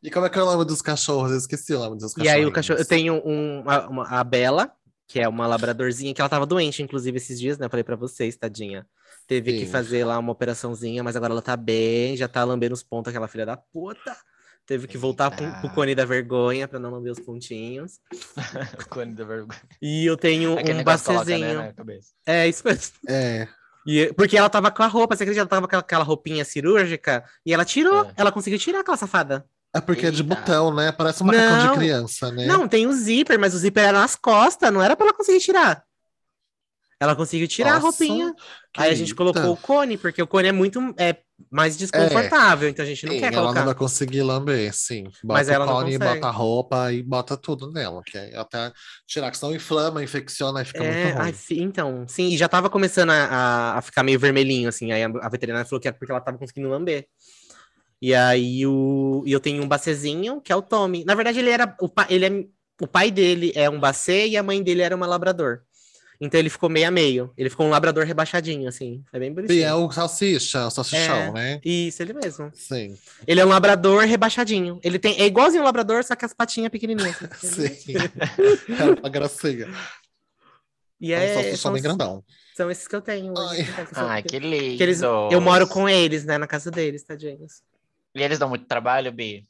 E como é que é o nome dos cachorros? Eu esqueci o nome dos E cachorros. aí o cachorro, eu tenho um, uma, uma- a Bela, que é uma labradorzinha, que ela tava doente, inclusive, esses dias, né? Eu falei pra vocês, tadinha. Teve que Sim. fazer lá uma operaçãozinha, mas agora ela tá bem, já tá lambendo os pontos, aquela filha da puta. Teve que voltar pro, pro cone da vergonha pra não lamber os pontinhos. (laughs) Cone da vergonha. E eu tenho Aquele um negócio coloca, né, bacezinho. cabeça. É, isso mesmo. É. E, porque ela tava com a roupa, você acredita? Ela tava com aquela, aquela roupinha cirúrgica e ela tirou. É. Ela conseguiu tirar aquela safada. É porque é de Eita. botão, né? Parece um macacão Não. de criança, né? Não, tem o zíper, mas o zíper era nas costas, não era pra ela conseguir tirar. Ela conseguiu tirar a Nossa, roupinha. Aí a gente Eita. colocou o cone, porque o cone é muito é, mais desconfortável, então a gente não Sim, quer ela colocar. não vai conseguir lamber, sim. Bota Mas ela o cone, bota a roupa e bota tudo nela. Que é até tirar, que senão inflama, infecciona e fica É, muito ruim. ai, então, sim, e já tava começando a, a- a ficar meio vermelhinho, assim. Aí a, a veterinária falou que é porque ela tava conseguindo lamber. E aí o, e eu tenho um bacezinho, que é o Tommy. Na verdade, ele era. O, pa- ele é, o pai dele é um bacê e a mãe dele era uma labrador. Então ele ficou meio a meio. Ele ficou um labrador rebaixadinho, assim. É bem bonitinho. E é o salsicha, o salsichão, É. né? Isso, ele mesmo. Sim. Ele é um labrador rebaixadinho. Ele tem. É igualzinho um labrador, só que as patinhas pequenininhas. (laughs) Sim. é uma gracinha. E É um é, salsichão são, bem grandão. são esses que eu tenho. hoje. Ai, que lindo. Eles, eu moro com eles, né, na casa deles, tadinhos. E eles dão muito trabalho, Bi?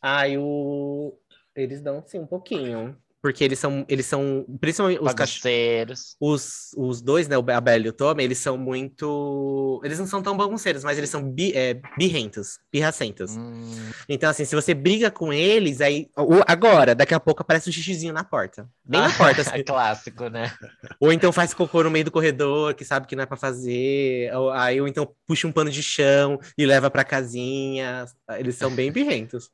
Ai, o... eles dão sim um pouquinho. Porque eles são, eles são, principalmente os cachorros, Bagunceiros. os, os dois, né, o a Bela e o Tommy, eles são muito, eles não são tão bagunceiros, mas eles são bi, é, birrentos, pirracentos. Hum, Então, assim, se você briga com eles, aí, agora, daqui a pouco aparece um xixizinho na porta. Bem na porta, (laughs) assim. Clássico, né? Ou então faz cocô no meio do corredor, que sabe que não é pra fazer. Ou, aí, ou então puxa um pano de chão e leva pra casinha. Eles são bem birrentos.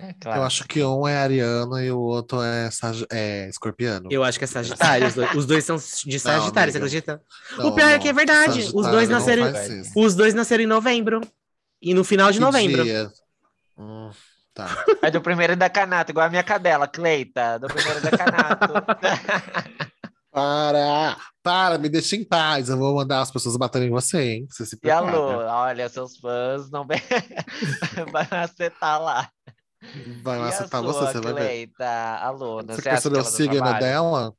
É Eu claro. acho que um é ariano e o outro é, sag... é escorpiano. Eu acho que é Sagitário. Os dois, os dois são de Sagitário, você amiga. acredita? Não, o pior é não, que é verdade. Os dois não nasceram. Os dois nasceram em novembro. E no final de Que novembro. dia? Hum, tá. É do primeiro da Canato, igual a minha cadela, Cleita. Do primeiro da Canato. (laughs) Para! Para, me deixa em paz. Eu vou mandar as pessoas baterem em você, hein? Você se e a. Lu, olha, seus fãs não vai (laughs) acertar lá. Vai e a acertar sua, você, vai ver. Cleita, a Luna, Você você quer acha que saber o signo dela?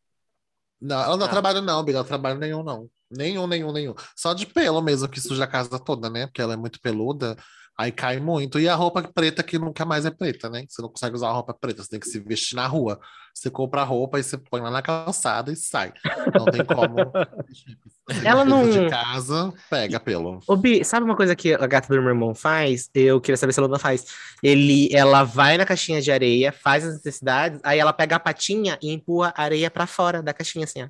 Não, ela não Ah. trabalho, não, Bia. Ela não trabalho nenhum, não. Nenhum, nenhum, nenhum. Só de pelo mesmo, que suja a casa toda, né? Porque ela é muito peluda, aí cai muito. E a roupa preta, que nunca mais é preta, né? Você não consegue usar a roupa preta, você tem que se vestir na rua. Você compra a roupa e você põe lá na calçada e sai. Não tem como. (laughs) Ela não- De casa, pega pelo. Ô, Bi, sabe uma coisa que a gata do meu irmão faz? Eu queria saber se a Luna faz. Ele, ela vai na caixinha de areia, faz as necessidades, aí ela pega a patinha e empurra a areia pra fora da caixinha, assim, ó.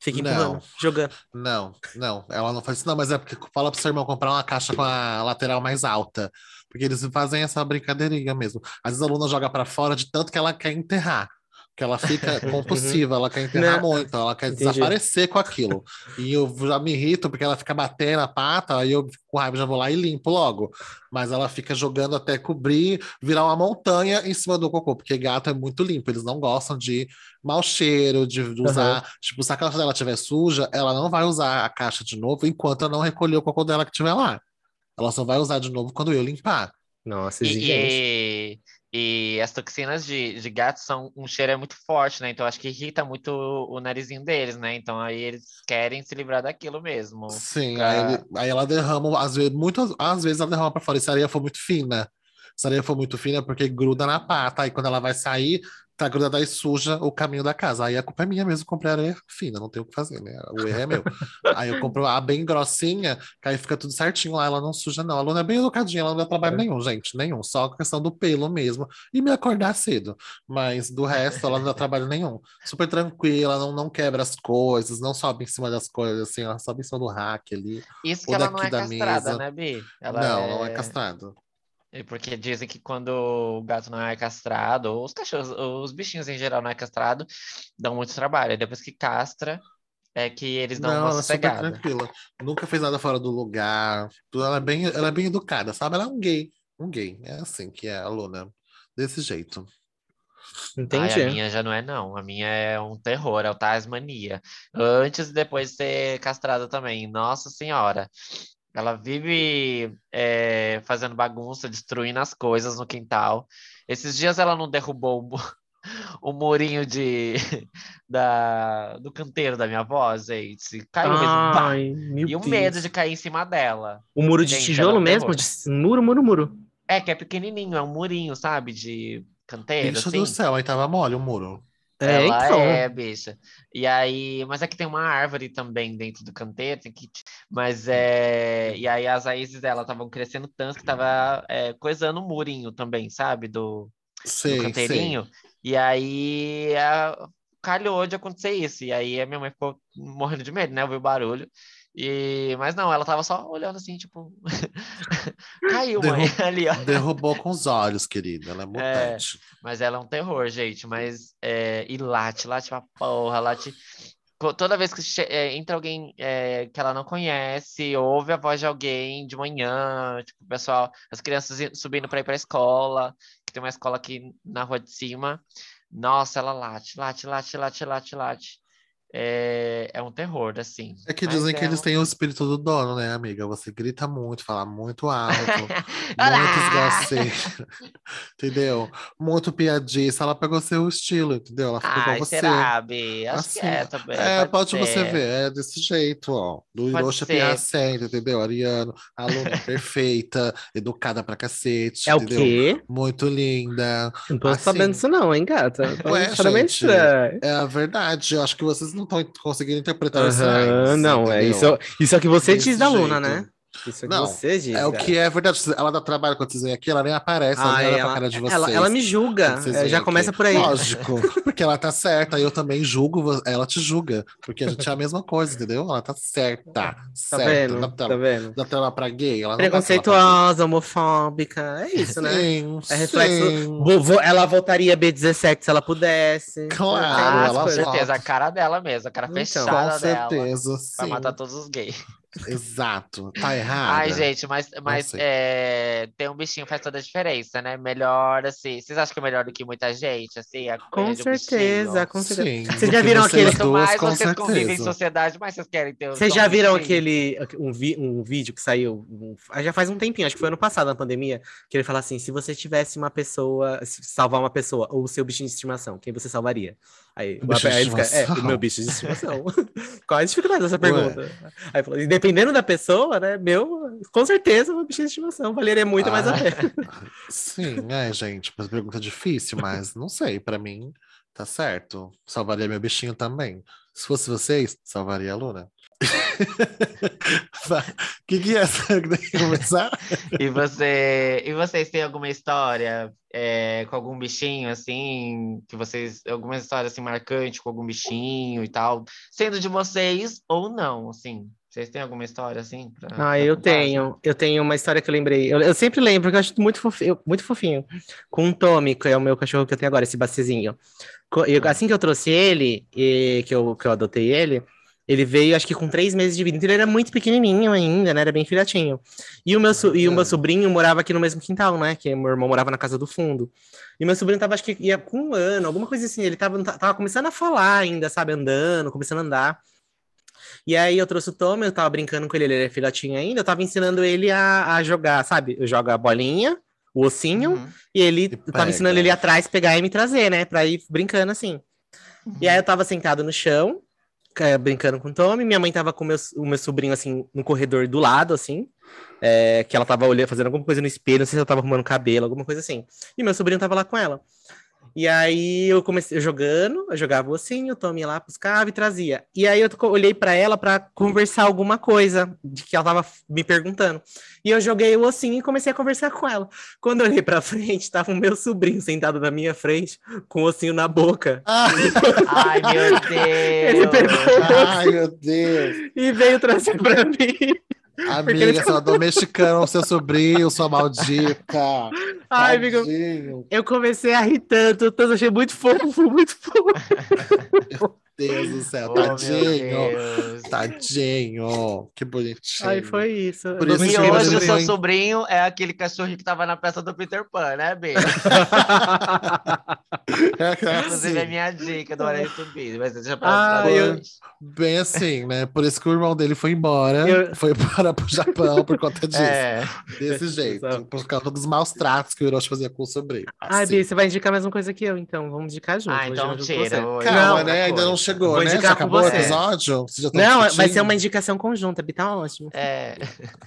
Fica Não. empurrando, jogando. Não, não, ela não faz isso, não, mas é porque fala pro seu irmão comprar uma caixa com a lateral mais alta. Porque eles fazem essa brincadeirinha mesmo. Às vezes a aluna joga pra fora de tanto que ela quer enterrar. Que ela fica (laughs) compulsiva, ela quer enterrar Não. muito, ela quer Entendi. desaparecer com aquilo. E eu já me irrito porque ela fica batendo a pata, aí eu fico com raiva, já vou lá e limpo logo. Mas ela fica jogando até cobrir, virar uma montanha em cima do cocô, porque gato é muito limpo, eles não gostam de mau cheiro, de usar. Tipo, se a caixa dela estiver suja, ela não vai usar a caixa de novo enquanto eu não recolher o cocô dela que estiver lá. Ela só vai usar de novo quando eu limpar. Nossa, exigente. E, e, as toxinas de, de gato são um cheiro é muito forte, né? Então acho que irrita muito o, o narizinho deles, né? Então aí eles querem se livrar daquilo mesmo. Sim, Pra- aí, aí ela derrama, às vezes, muitas, às vezes ela derrama pra fora. E se a areia for muito fina, se a areia for muito fina, é porque gruda na pata. Aí quando ela vai sair, tá grudada e suja o caminho da casa. Aí a culpa é minha mesmo, comprei areia fina, não tem o que fazer, né? O erro é meu. (laughs) aí eu compro a bem grossinha, que aí fica tudo certinho lá, ela não suja, não. A Luna é bem educadinha, ela não dá trabalho É. nenhum, gente, nenhum. Só a questão do pelo mesmo. E me acordar cedo. Mas do resto, ela não dá trabalho nenhum. Super tranquila, não, não quebra as coisas, não sobe em cima das coisas, assim, ela sobe em cima do rack ali. Isso que ela não é da castrada, mesa. né, Bi? Ela não, não é castrado. É Porque dizem que quando o gato não é castrado, ou os cachorros, ou os bichinhos em geral não é castrado, dão muito trabalho. Depois que castra, é que eles dão Não, uma ela é super sossegada. tranquila. Nunca fez nada fora do lugar. Ela, é bem, ela é bem educada, sabe? Ela é um gay. Um gay. É assim que é a Luna. Desse jeito. Entendi. Ai, a minha já não é, não. A minha é um terror, é o Tasmania. Antes e depois de ser castrada também. Nossa Senhora. Ela vive é, fazendo bagunça, destruindo as coisas no quintal. Esses dias ela não derrubou o, (laughs) o murinho de, (laughs) da, do canteiro da minha avó, gente. Caiu mesmo. Ai, meu E o medo de cair em cima dela. O muro de Gente, tijolo ela mesmo? De muro, muro, muro. É que é pequenininho, é um murinho, sabe? De canteiro, Isso assim. do céu, aí tava mole o muro. É, ela então. é, bicha. E aí, mas é que tem uma árvore também dentro do canteiro, tem que. Mas é. E aí as raízes dela estavam crescendo tanto que tava é, coisando o murinho também, sabe? Do, do sei. canteirinho. E aí a- calhou de acontecer isso. E aí a minha mãe ficou morrendo de medo, né? Ouviu o barulho. E... Mas não, ela tava só olhando assim, tipo. (laughs) Caiu, mãe, (laughs) ali, ó. Derrubou com os olhos, querida. Ela é mutante. Mas ela é um terror, gente. Mas. É... E late, late pra porra, late. Toda vez que é, entra alguém é, que ela não conhece, ouve a voz de alguém de manhã, tipo, o pessoal, as crianças subindo para ir para a escola, que tem uma escola aqui na rua de cima. Nossa, ela late, late, late, late, late, late. É, é um terror, assim. É que Mas dizem que é eles um- têm o espírito do dono, né, amiga? Você grita muito, fala muito alto, (laughs) muito esgarceiro, (laughs) entendeu? Muito piadista. Ela pegou seu estilo, entendeu? Ela ficou Ai, com você. será, Bi? Acho Assim, que é também. É, pode você ser. ver, é desse jeito, ó. Do Pode Hiroshi ser. Piracenta, entendeu? Ariano, aluna perfeita, educada pra cacete, É o entendeu? quê? Muito linda. Não tô Assim. sabendo disso não, hein, gata? Ué, gente, estranho. É a verdade. Eu acho que vocês não estão conseguindo interpretar Aham, sinais, não, é entendeu? isso, isso é o que você Desse diz da Luna, jeito. né? Isso é o que Não, você diz. É o que é verdade. Ela dá trabalho quando vocês vêm aqui, ela nem aparece, ela Ah, nem olha pra ela, cara de vocês. ela, ela me julga. é, já aqui. começa por aí. Lógico, (laughs) porque ela tá certa, eu também julgo, ela te julga, porque a gente é a mesma coisa, entendeu? Ela tá certa, Tá certa. vendo? Dá, Tá vendo? dá tela pra gay, ela pra Preconceituosa, homofóbica. É isso, né? Sim, É reflexo. ela votaria B17 se ela pudesse. Claro, Ah, ela com coisas. volta. certeza, a cara dela mesmo, a cara Então, fechada Com dela. certeza, Vai sim. matar todos os gays. Exato. Tá errado. Ai, gente, mas, mas é, ter um bichinho faz toda a diferença, né? Melhor, assim. Vocês acham que é melhor do que muita gente, assim? A Com um certeza, bichinho? com certeza. Sim, Vocês já viram aquele- Quanto mais com vocês convivem em certeza. sociedade, mais vocês querem ter Vocês um já viram aquele um, vi- um vídeo que saiu um- já faz um tempinho, acho que foi ano passado, na pandemia, que ele fala assim: se você tivesse uma pessoa, salvar uma pessoa, ou o seu bichinho de estimação, quem você salvaria? Aí, O bicho ele fica, é, o meu bicho de estimação. (laughs) Qual a dificuldade dessa pergunta? Aí falou, e dependendo da pessoa, né, meu, com certeza, o meu bichinho de estimação valeria muito mais a Ah. pena. (laughs) Sim, é, gente, mas pergunta difícil, mas não sei, pra mim tá certo. Salvaria meu bichinho também. Se fosse vocês, salvaria a Luna. O (laughs) que, que é essa? Tem que começar? (laughs) E, você, e vocês têm alguma história é, com algum bichinho, assim, que vocês. Alguma história assim marcante com algum bichinho e tal, sendo de vocês ou não, assim? Vocês têm alguma história assim? pra- Ah, pra eu contar, assim? tenho. Eu tenho uma história que eu lembrei. Eu, eu sempre lembro, porque eu acho muito fofinho, muito fofinho. Com o Tommy, que é o meu cachorro que eu tenho agora, esse eu- assim que eu trouxe ele, e que, eu, que eu adotei ele, ele veio, acho que com três meses de vida. Então ele era muito pequenininho ainda, né? Era bem filhotinho. E o meu, so- e o meu Ah. sobrinho morava aqui no mesmo quintal, né? Que meu irmão morava na casa do fundo. E meu sobrinho tava, acho que ia com um ano, alguma coisa assim. Ele tava, tava começando a falar ainda, sabe? Andando, começando a andar. E aí eu trouxe o Tom, eu tava brincando com ele, ele era filhotinho ainda, eu tava ensinando ele a, a jogar, sabe? Eu jogo a bolinha, o ossinho, Uhum. e ele E tava ensinando ele atrás, pegar e me trazer, né? Pra ir brincando assim. E aí eu tava sentado no chão, brincando com o Tommy, minha mãe tava com o meu, o meu sobrinho, assim, no corredor do lado, assim, eh, que ela tava olhando, fazendo alguma coisa no espelho, não sei se ela tava arrumando cabelo, alguma coisa assim. E meu sobrinho tava lá com ela. E aí eu comecei jogando, eu jogava o ossinho, o Tommy ia lá, buscava e trazia. E aí eu olhei pra ela pra conversar alguma coisa de que ela tava me perguntando. E eu joguei o ossinho e comecei a conversar com ela. Quando eu olhei pra (laughs) frente, tava o meu sobrinho sentado na minha frente, com o ossinho na boca. Ah, (laughs) Ai, meu Ele Deus! pegou ai, meu Deus. e veio trazer pra mim. Amiga, ele- você tá domesticando o seu sobrinho, sua maldita. Ai, amigo, eu comecei a rir tanto, tanto, achei muito fofo, muito fofo. (laughs) Deus do céu, Oh, tadinho. Deus. Tadinho. Que bonitinho. Aí foi isso. Por isso E hoje o seu sobrinho é aquele cachorrinho que tava na peça do Peter Pan, né, Bê? (laughs) (laughs) É Inclusive, é assim, minha dica do Hora de Subir. Mas deixa pra, Ah, eu- bem assim, né? Por isso que o irmão dele foi embora, Eu- foi para pro Japão por conta (laughs) disso. É. Desse jeito. Exato. Por causa dos maus tratos que o Hiroshi fazia com o sobrinho. Ai, Assim. Bi, você vai indicar mais uma coisa que eu, então. Vamos indicar junto. Ah, então tira. Calma, outra né? Ainda não. Chegou, Vou né? Já indicar acabou o você. episódio? Vocês já estão Não, vai discutindo? ser uma indicação conjunta, Bi, tá ótimo. É,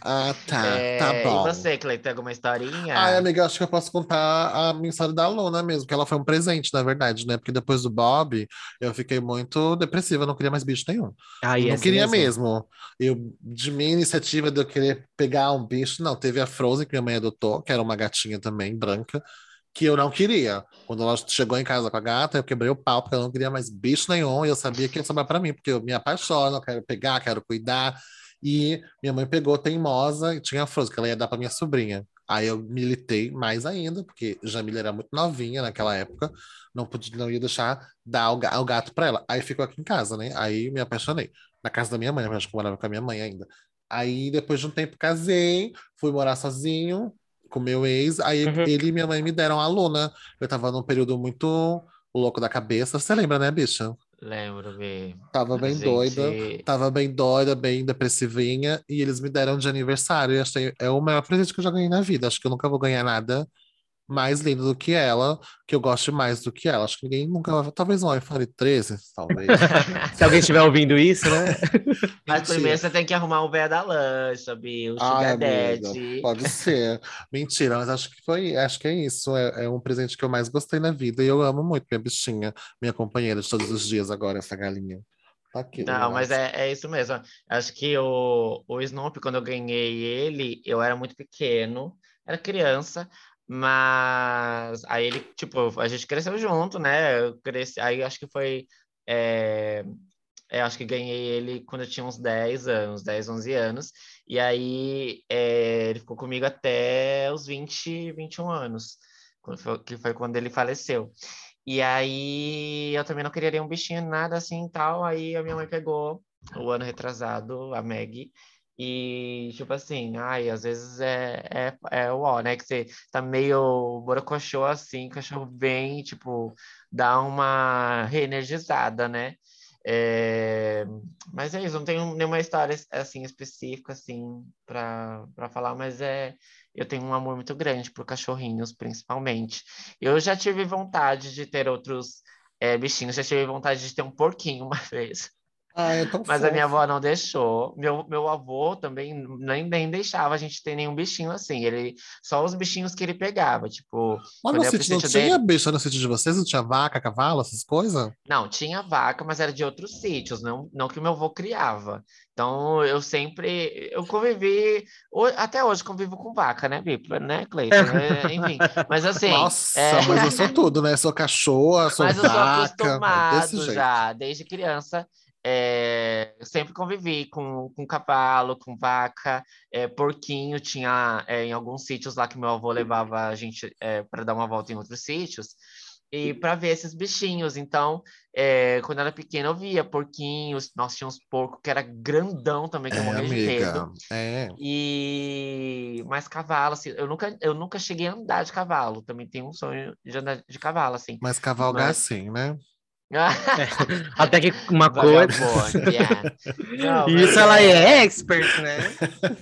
Ah, tá. é, tá bom. E você, Cleiton, tem alguma historinha? Ai, amiga, acho que eu posso contar a minha história da Luna mesmo, que ela foi um presente, na verdade, né? Porque depois do Bob, eu fiquei muito depressiva, não queria mais bicho nenhum. Ai, Eu não assim queria mesmo. Eu, de minha iniciativa de eu querer pegar um bicho, não, teve a Frozen, que minha mãe adotou, que era uma gatinha também, branca, que eu não queria. Quando ela chegou em casa com a gata, eu quebrei o pau, porque eu não queria mais bicho nenhum, e eu sabia que ia sobrar pra mim, porque eu me apaixono, eu quero pegar, quero cuidar. E minha mãe pegou teimosa e tinha a que ela ia dar pra minha sobrinha. Aí eu militei mais ainda, porque Jamila era muito novinha naquela época, não podia, não ia deixar dar o ga- o gato pra ela. Aí ficou aqui em casa, né? Aí me apaixonei. Na casa da minha mãe, eu acho que morava com a minha mãe ainda. Aí depois de um tempo casei, fui morar sozinho com meu ex. Aí Uhum. ele e minha mãe me deram a Luna. Eu tava num período muito louco da cabeça. Você lembra, né, bicha? Lembro, Bi. Tava bem gente- doida. Tava bem doida, bem depressivinha, e eles me deram de aniversário. E achei, é o maior presente que eu já ganhei na vida. Acho que eu nunca vou ganhar nada mais lindo do que ela, que eu goste mais do que ela. Acho que ninguém nunca vai. Talvez um iPhone 13, talvez. (laughs) Se alguém estiver ouvindo isso, né? (laughs) Mas Mentira. primeiro você tem que arrumar o véio da lancha, Bi, o Ai, amiga, pode ser. Mentira, mas acho que foi, acho que é isso. É, é um presente que eu mais gostei na vida. E eu amo muito minha bichinha, minha companheira de todos os dias agora, essa galinha. Tá aqui. Não, meu mas é, é isso mesmo. Acho que o, o Snoopy, quando eu ganhei ele, eu era muito pequeno, era criança, mas aí ele, tipo, a gente cresceu junto, né? Eu cresci, aí acho que foi. É, é, acho que ganhei ele quando eu tinha uns 10 anos, 10, 11 anos, e aí é, ele ficou comigo até os 20, 21 anos, que foi quando ele faleceu. E aí eu também não queria um bichinho, nada assim e tal. Aí a minha mãe pegou o ano retrasado, a Meg, e tipo assim, ai, às vezes é, é, é o ó, né? Que você tá meio borocochô assim, cachorro vem, tipo, dá uma reenergizada, né? É, Mas é isso, não tenho nenhuma história assim específica assim para falar, mas é eu tenho um amor muito grande por cachorrinhos, principalmente. Eu já tive vontade de ter outros é, bichinhos, já tive vontade de ter um porquinho (laughs) uma vez, Ai, é tão mas a minha fofo. avó não deixou. Meu, meu avô também nem, nem deixava a gente ter nenhum bichinho assim. Ele só os bichinhos que ele pegava, tipo, Mas no sítio não tinha dele- bicho no sítio de vocês? Não tinha vaca, cavalo, essas coisas? Não, tinha vaca, mas era de outros sítios, não, não que o meu avô criava. Então, eu sempre, eu convivi, até hoje convivo com vaca, né, Bíblia, né, Cleiton? É, enfim, mas (laughs) assim, Nossa, é- mas eu sou tudo, né? Sou cachorra, (laughs) sou mas eu sou vaca, desse acostumado jeito. já, desde criança, é, eu sempre convivi com, com cavalo, com vaca, é, porquinho, tinha é, em alguns sítios lá que meu avô levava a gente para dar uma volta em outros sítios, e para ver esses bichinhos. Então, é, quando eu era pequena, eu via porquinhos, nós tínhamos porco que era grandão também, que eu É, morria de medo. É. E mais cavalo, assim, eu nunca, eu nunca cheguei a andar de cavalo, também tenho um sonho de andar de cavalo, assim. Mas cavalgar Mas- assim, né? (laughs) Até que uma coisa. (laughs) É. Não, mas Isso ela é expert, né?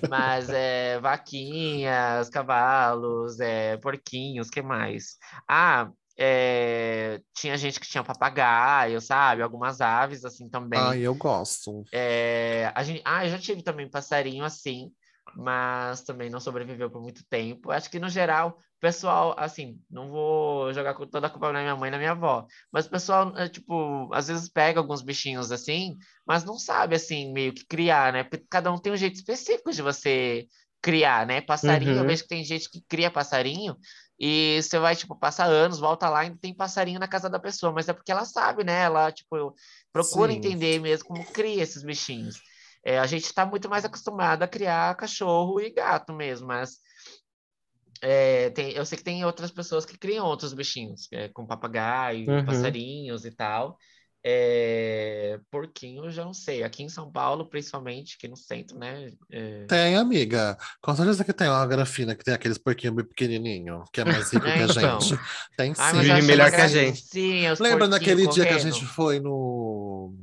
Mas é vaquinhas, cavalos, é, porquinhos, que mais? Ah, é, tinha gente que tinha papagaio, sabe? Algumas aves assim também. Ai, eu gosto. É, a gente, ah, eu já tive também passarinho assim, mas também não sobreviveu por muito tempo. Acho que no geral, o pessoal, assim, não vou jogar toda a culpa na minha mãe e na minha avó, mas o pessoal, é, tipo, às vezes pega alguns bichinhos assim, mas não sabe, assim, meio que criar, né? Porque cada um tem um jeito específico de você criar, né? Passarinho, eu Uhum. vejo que tem gente que cria passarinho e você vai, tipo, passar anos, volta lá e tem passarinho na casa da pessoa, mas é porque ela sabe, né? Ela, tipo, procura Sim. entender mesmo como cria esses bichinhos. É, a gente está muito mais acostumado a criar cachorro e gato mesmo, mas é, tem- eu sei que tem outras pessoas que criam outros bichinhos, é, com papagaio, Uhum. passarinhos e tal. É, porquinho, eu já não sei. Aqui em São Paulo, principalmente, aqui no centro, né? é, Tem, amiga. Com certeza que tem uma grafina que tem aqueles porquinhos bem pequenininho, que é mais (laughs) rico É, que a então. gente. Tem sim. Ai, melhor que a gente. os Lembra naquele dia que a gente foi no.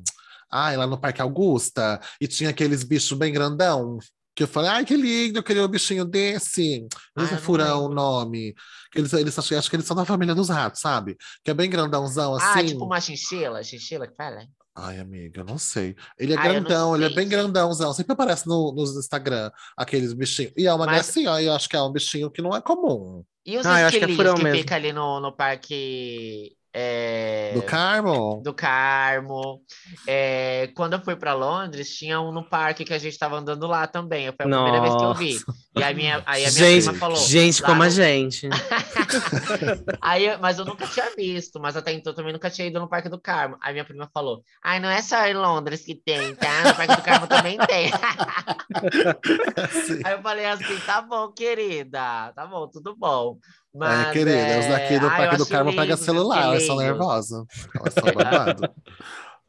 Ai, lá no Parque Augusta, e tinha aqueles bichos bem grandão? Que eu falei, ai, que lindo, eu queria um bichinho desse. Não furão o nome. Que eles, eles, acho, acho que eles são da família dos ratos, sabe? Que é bem grandãozão Ah, assim. tipo uma chinchila, chinchila que fala? Ai, amiga, eu não sei. Ele é Ai, não grandão, ele é bem grandãozão. Sempre aparece no, nos Instagram aqueles bichinhos. E é uma Mas- gracinha, eu acho que é um bichinho que não é comum. E os Ah, eu acho que é esquilinhos furão que, fica ali no, no parque é, Do Carmo? do Carmo. É, quando eu fui para Londres, tinha um no parque que a gente tava andando lá também. Foi a primeira vez que eu vi. E aí, minha, aí a minha Gente, prima falou. gente como a no- gente. (laughs) Aí, mas eu nunca tinha visto, mas até então eu também nunca tinha ido no Parque do Carmo. Aí minha prima falou: Ai, não é só em Londres que tem, tá? No Parque do Carmo também tem. (laughs) Aí eu falei assim: tá bom, querida, tá bom, tudo bom. Mas, é, querida, os daqui do eu Parque do Carmo pegam celular, elas são nervosas. Elas são (laughs) babado.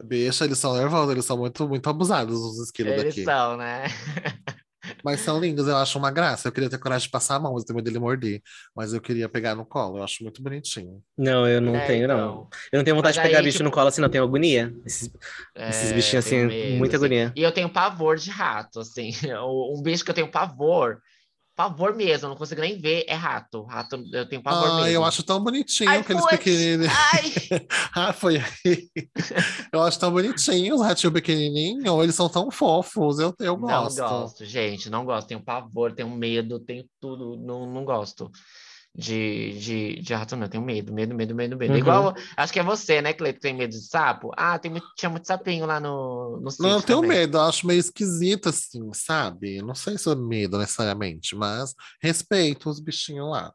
Bicha, eles são nervosos, eles são muito, muito abusados, os esquilos Eles daqui. são, né? Mas são lindos, eu acho uma graça. Eu queria ter coragem de passar a mão, mas eu tenho medo dele morder. Mas eu queria pegar no colo, eu acho muito bonitinho. Não, eu não É, tenho, não. então. Eu não tenho vontade Mas de pegar aí, bicho tipo- no colo assim, não. Tenho agonia. Esses, esses É, bichinhos assim, medo, muita assim. agonia. E eu tenho pavor de rato, assim. (laughs) Um bicho que eu tenho pavor, pavor mesmo, não consigo nem ver, é rato. Rato, eu tenho pavor Ah, mesmo. eu acho tão bonitinho Ai, aqueles pequenininhos. Ai, (laughs) Ah, foi aí. Eu acho tão bonitinhos os ratinhos pequenininhos, eles são tão fofos, eu, eu não gosto. gosto, gente, não gosto. Tenho pavor, tenho medo, tenho tudo, não, não gosto. De, de, de rato, não, tenho medo, medo, medo, medo, medo. Uhum. Igual, acho que é você, né, Cleito, que tem medo de sapo? Ah, tem muito, tinha muito sapinho lá no, no Não, eu tenho também. medo, eu acho meio esquisito assim, sabe? Não sei se é medo necessariamente, mas respeito os bichinhos lá.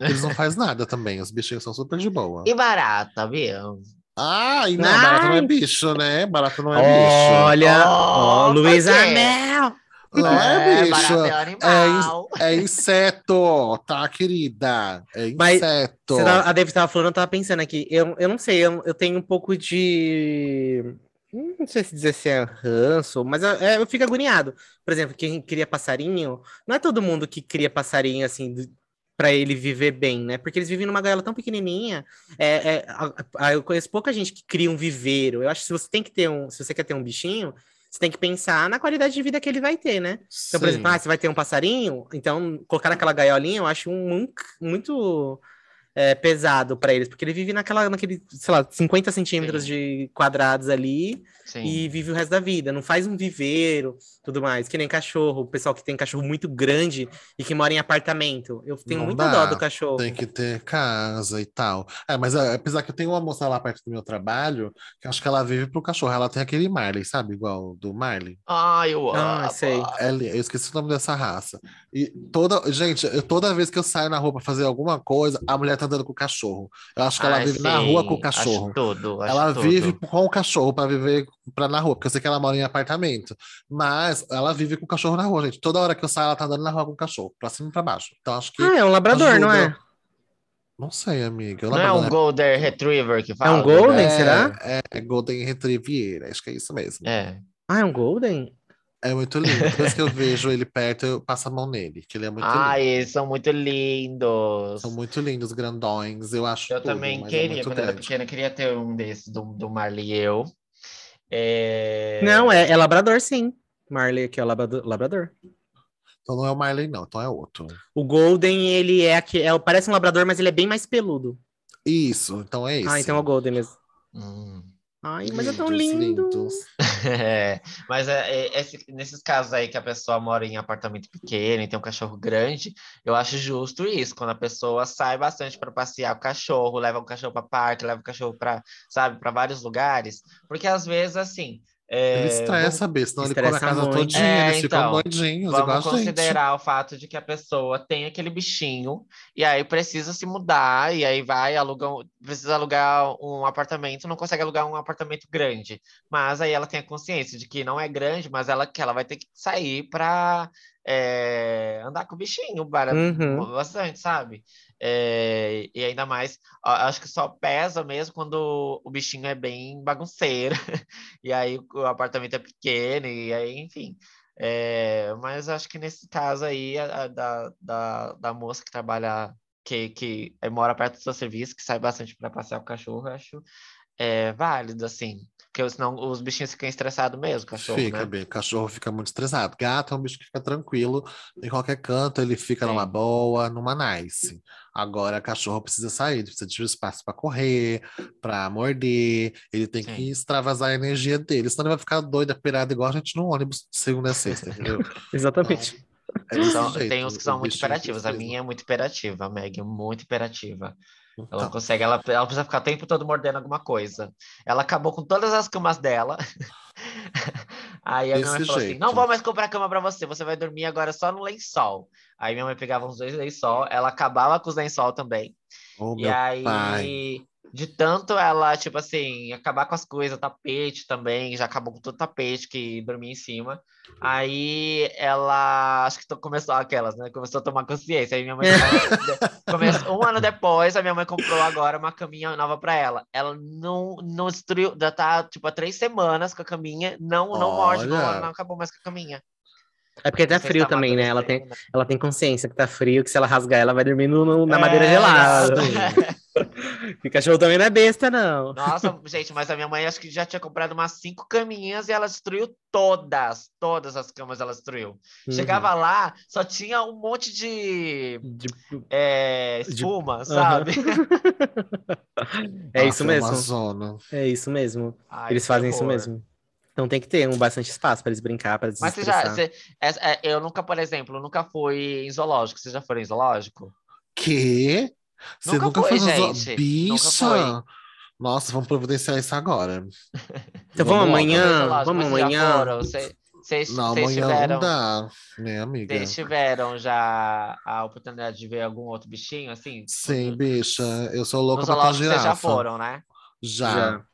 Eles não fazem (laughs) nada também, os bichinhos são super de boa. E barata, viu? Ai, não, barato não é Ai. bicho, né? Barato não é bicho. Olha, Oh, Luiz? Amel. Não é, bicho. barata é animal. É inseto, tá, querida? É Mas inseto. Tava- a David tava falando, eu tava pensando aqui. Eu, eu não sei, eu, eu tenho um pouco de. Não sei se dizer se é ranço, mas eu, é, eu fico agoniado. Por exemplo, quem cria passarinho, não é todo mundo que cria passarinho assim. do- Pra ele viver bem, né? Porque eles vivem numa gaiola tão pequenininha. É, é, a- a- eu conheço pouca gente que cria um viveiro. Eu acho que se você tem que ter um, se você quer ter um bichinho, você tem que pensar na qualidade de vida que ele vai ter, né? Então, por Sim. exemplo, ah, você vai ter um passarinho, então colocar naquela gaiolinha eu acho um, muito é, pesado para eles, porque ele vive naquela, naquele, sei lá, 50 centímetros Sim. de quadrados ali Sim. e vive o resto da vida. Não faz um viveiro, tudo mais, que nem cachorro. O pessoal que tem cachorro muito grande e que mora em apartamento. Eu tenho Não muita dá, dó do cachorro. Tem que ter casa e tal. É, mas é, apesar que eu tenho uma moça lá perto do meu trabalho, que acho que ela vive pro cachorro. Ela tem aquele Marley, sabe? Igual do Marley. Ai, eu Ah, amo. sei. Ela- eu esqueci o nome dessa raça. E toda. Gente, eu- toda vez que eu saio na rua pra fazer alguma coisa, a mulher tá andando com o cachorro. Eu acho que ela Ai, vive na sim, rua com o acho cachorro. tudo, acho Ela tudo. vive com o cachorro pra viver pra na rua, porque eu sei que ela mora em apartamento. Mas ela vive com o cachorro na rua, gente. Toda hora que eu saio, ela tá andando na rua com o cachorro, pra cima e pra baixo. Então acho que. Ah, é um labrador, não é? ajuda. Não sei, amiga. Eu Não é um da- Golden Retriever que É fala? um Golden, é, será? É, Golden Retriever, acho que é isso mesmo. É, É. Ah, é um Golden? Muito lindo. Toda vez que eu vejo ele perto, eu passo a mão nele, que ele é muito Ai, lindo. eles são muito lindos. São muito lindos, grandões. Eu acho Eu tudo, também mas é queria, muito quando eu era pequena, eu queria ter um desses do, do Marley e eu. É... Não, é, é labrador, sim. Marley aqui é o labrador. labrador. Então não é o Marley, não, então é outro. O Golden, ele é, aqui, é parece um labrador, mas ele é bem mais peludo. Isso, então é esse. Ah, então é o Golden mesmo. Hum. Ai, mas é tão Lindos, lindo. (laughs) É, mas é, é, esse- nesses casos aí que a pessoa mora em apartamento pequeno e tem um cachorro grande, eu acho justo isso, quando a pessoa sai bastante para passear o cachorro, leva o cachorro para parque, leva o cachorro para, sabe, para vários lugares, porque às vezes assim, é, Ele estressa, B, senão ele come a casa muito. todinha, É, eles ficam então, doidinhos, igual a Vamos gente. considerar o fato de que a pessoa tem aquele bichinho e aí precisa se mudar e aí vai alugar, um- precisa alugar um apartamento, não consegue alugar um apartamento grande, mas aí ela tem a consciência de que não é grande, mas ela que ela vai ter que sair para andar com o bichinho, bara- Uhum. bastante, sabe? É, e ainda mais, acho que só pesa mesmo quando o bichinho é bem bagunceiro (laughs) e aí o apartamento é pequeno e aí, enfim. É, mas acho que nesse caso aí, a, a da, da, da moça que trabalha, que, que mora perto do seu serviço, que sai bastante para passear o cachorro, acho é, válido, assim. Porque senão os bichinhos ficam estressados mesmo, cachorro, Fica né? bem, cachorro fica muito estressado. Gato é um bicho que fica tranquilo, em qualquer canto, ele fica Sim. numa boa, numa nice. Agora, cachorro precisa sair, precisa de espaço para correr, para morder, ele tem Sim. que extravasar a energia dele, senão ele vai ficar doido, aperado, igual a gente no ônibus de segunda a sexta, entendeu? (laughs) Exatamente. É São- jeito, tem uns que são muito bichinho hiperativos. A minha é muito hiperativa, a Meg é muito hiperativa. Ela não consegue, ela, ela precisa ficar o tempo todo mordendo alguma coisa. Ela acabou com todas as camas dela. (laughs) Aí a minha mãe Desse falou assim: jeito. não vou mais comprar cama pra você, você vai dormir agora só no lençol. Aí minha mãe pegava uns dois lençol, ela acabava com os lençol também. oh, E aí, pai. De tanto ela, tipo assim, acabar com as coisas, tapete também, já acabou com todo o tapete que dormia em cima. Aí ela, acho que começou aquelas, né? Começou a tomar consciência. Aí minha mãe, (laughs) começou, um ano depois, a minha mãe comprou agora uma caminha nova pra ela. Ela não, não destruiu, já tá, tipo, há três semanas com a caminha, não, não morde, não, não acabou mais com a caminha. É porque tá frio também, né? Ela tem, ela tem consciência que tá frio, que se ela rasgar, ela vai dormir no- no- na madeira É, gelada. (laughs) exato. E cachorro também não é besta, não. Nossa, gente, mas a minha mãe acho que já tinha comprado umas cinco caminhas e ela destruiu todas, todas as camas ela destruiu. Uhum. Chegava lá, só tinha um monte de De- é, De- espuma, sabe? (laughs) É Nossa, isso uma mesmo. zona. É isso mesmo. Ai, Eles que fazem isso mesmo. Então tem que ter um bastante espaço para eles brincar, para Mas você já, você- é, eu nunca, por exemplo, nunca fui em zoológico. Você já foi em zoológico? Que? Você Nunca nunca foi, foi zo- gente. Bicha! Nunca Nossa, vamos providenciar isso agora. Então vamos amanhã, vamos amanhã. foram? Vocês- Vocês Não, vocês amanhã tiveram, não dá, né, amiga? vocês tiveram já a oportunidade de ver algum outro bichinho, assim? Sim, bicha, eu sou louca pra ter zoológico vocês já girafa. foram, né? Já. Já.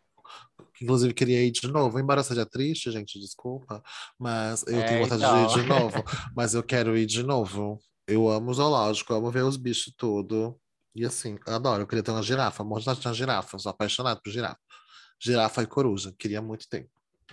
Inclusive, queria ir de novo. Embora seja triste, gente, desculpa. Mas eu É, tenho vontade então. de ir de novo. (laughs) Mas eu quero ir de novo. Eu amo zoológico, amo ver os bichos tudo. E assim, eu adoro. Eu queria ter uma girafa. Ter uma girafa. Sou apaixonado por girafa. Girafa e coruja. Queria muito ter.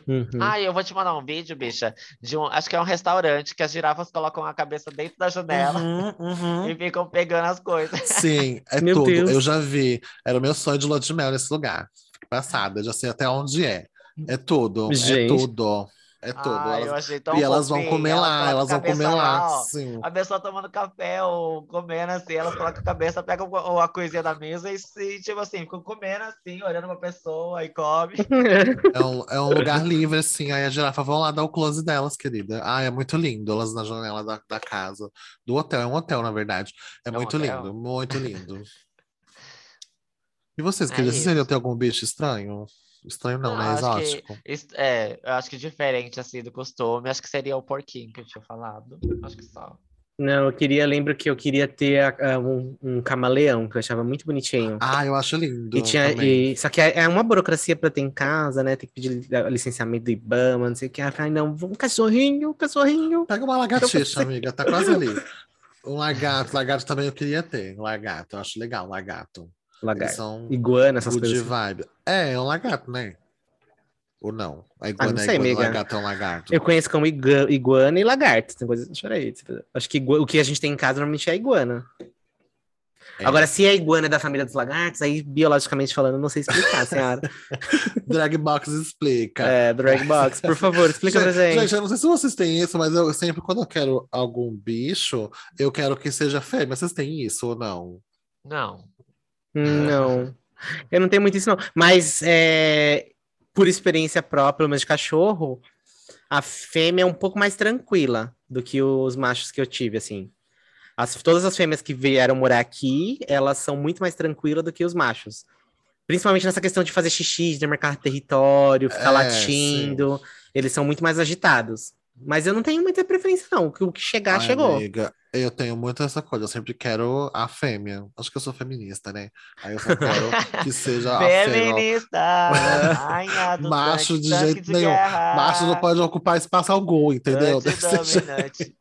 Uhum. Ah, eu vou te mandar um vídeo, bicha, de um, acho que é um restaurante que as girafas colocam a cabeça dentro da janela Uhum, uhum. (laughs) e ficam pegando as coisas. Sim, é Meu tudo. Deus. Eu já vi. Era o meu sonho de lua de mel nesse lugar. Passada, já sei até onde é. É tudo. É Gente. tudo. É. Ah, eu Elas- achei tão E elas vão comer lá, colocam elas vão comer lá. Sim. A pessoa tomando café ou comendo assim, elas colocam a cabeça, pegam a coisinha da mesa e, se, tipo assim, ficam comendo assim, olhando pra pessoa e come. É um, é um lugar livre, assim. Aí a girafa vão lá dar o close delas, querida. Ah, é muito lindo. Elas na janela da, da casa. Do hotel. É um hotel, na verdade. É, um muito hotel? lindo, muito lindo. (laughs) E vocês, É queridos, vocês isso. queriam ter algum bicho estranho? Estranho não, Não, né? que- Exótico. Isso- É, eu acho que diferente assim do costume, acho que seria o porquinho que eu tinha falado. Acho que só. Não, eu queria, lembro que eu queria ter a- um, um camaleão, que eu achava muito bonitinho. Ah, eu acho lindo. E tinha, e, só que é é uma burocracia para ter em casa, né? Tem que pedir li- licenciamento do IBAMA, não sei o que. Falei, não, um cachorrinho, um cachorrinho. Pega uma lagartixa, amiga. Tá quase ali. (laughs) Um lagarto. Lagarto também eu queria ter. Um lagarto. Eu acho legal, um lagarto. Lagarto. são Iguana, essas coisas. assim. vibe. É, é um lagarto, né? Ou não? A iguana não é sei, iguana, o amiga. lagarto é um lagarto. Eu conheço como igu- iguana e lagarto. Tem coisas diferentes. Acho que igua- o que a gente tem em casa normalmente é iguana. É. Agora, se é iguana da família dos lagartos, aí biologicamente falando, eu não sei explicar, senhora. (laughs) Dragbox explica. é, Drag Box, por favor, explica pra gente. Gente, eu não sei se vocês têm isso, mas eu sempre, quando eu quero algum bicho, eu quero que seja fêmea. Vocês têm isso ou não? Não. Não. Eu não tenho muito isso, não. Mas é, por experiência própria, menos de cachorro, a fêmea é um pouco mais tranquila do que os machos que eu tive, assim. As, todas as fêmeas que vieram morar aqui, elas são muito mais tranquilas do que os machos. Principalmente nessa questão de fazer xixi, de marcar território, ficar É, latindo. Eles são muito mais agitados. Mas eu não tenho muita preferência, não. O que- O que chegar, Ai, chegou. amiga, eu tenho muito essa coisa. Eu sempre quero a fêmea. Acho que eu sou feminista, né? Aí eu só quero que (laughs) seja a fêmea. Feminista! rainha do (laughs) Macho tanque, de tanque jeito de nenhum. guerra, Macho não pode ocupar espaço algum, entendeu? (laughs) antidominante.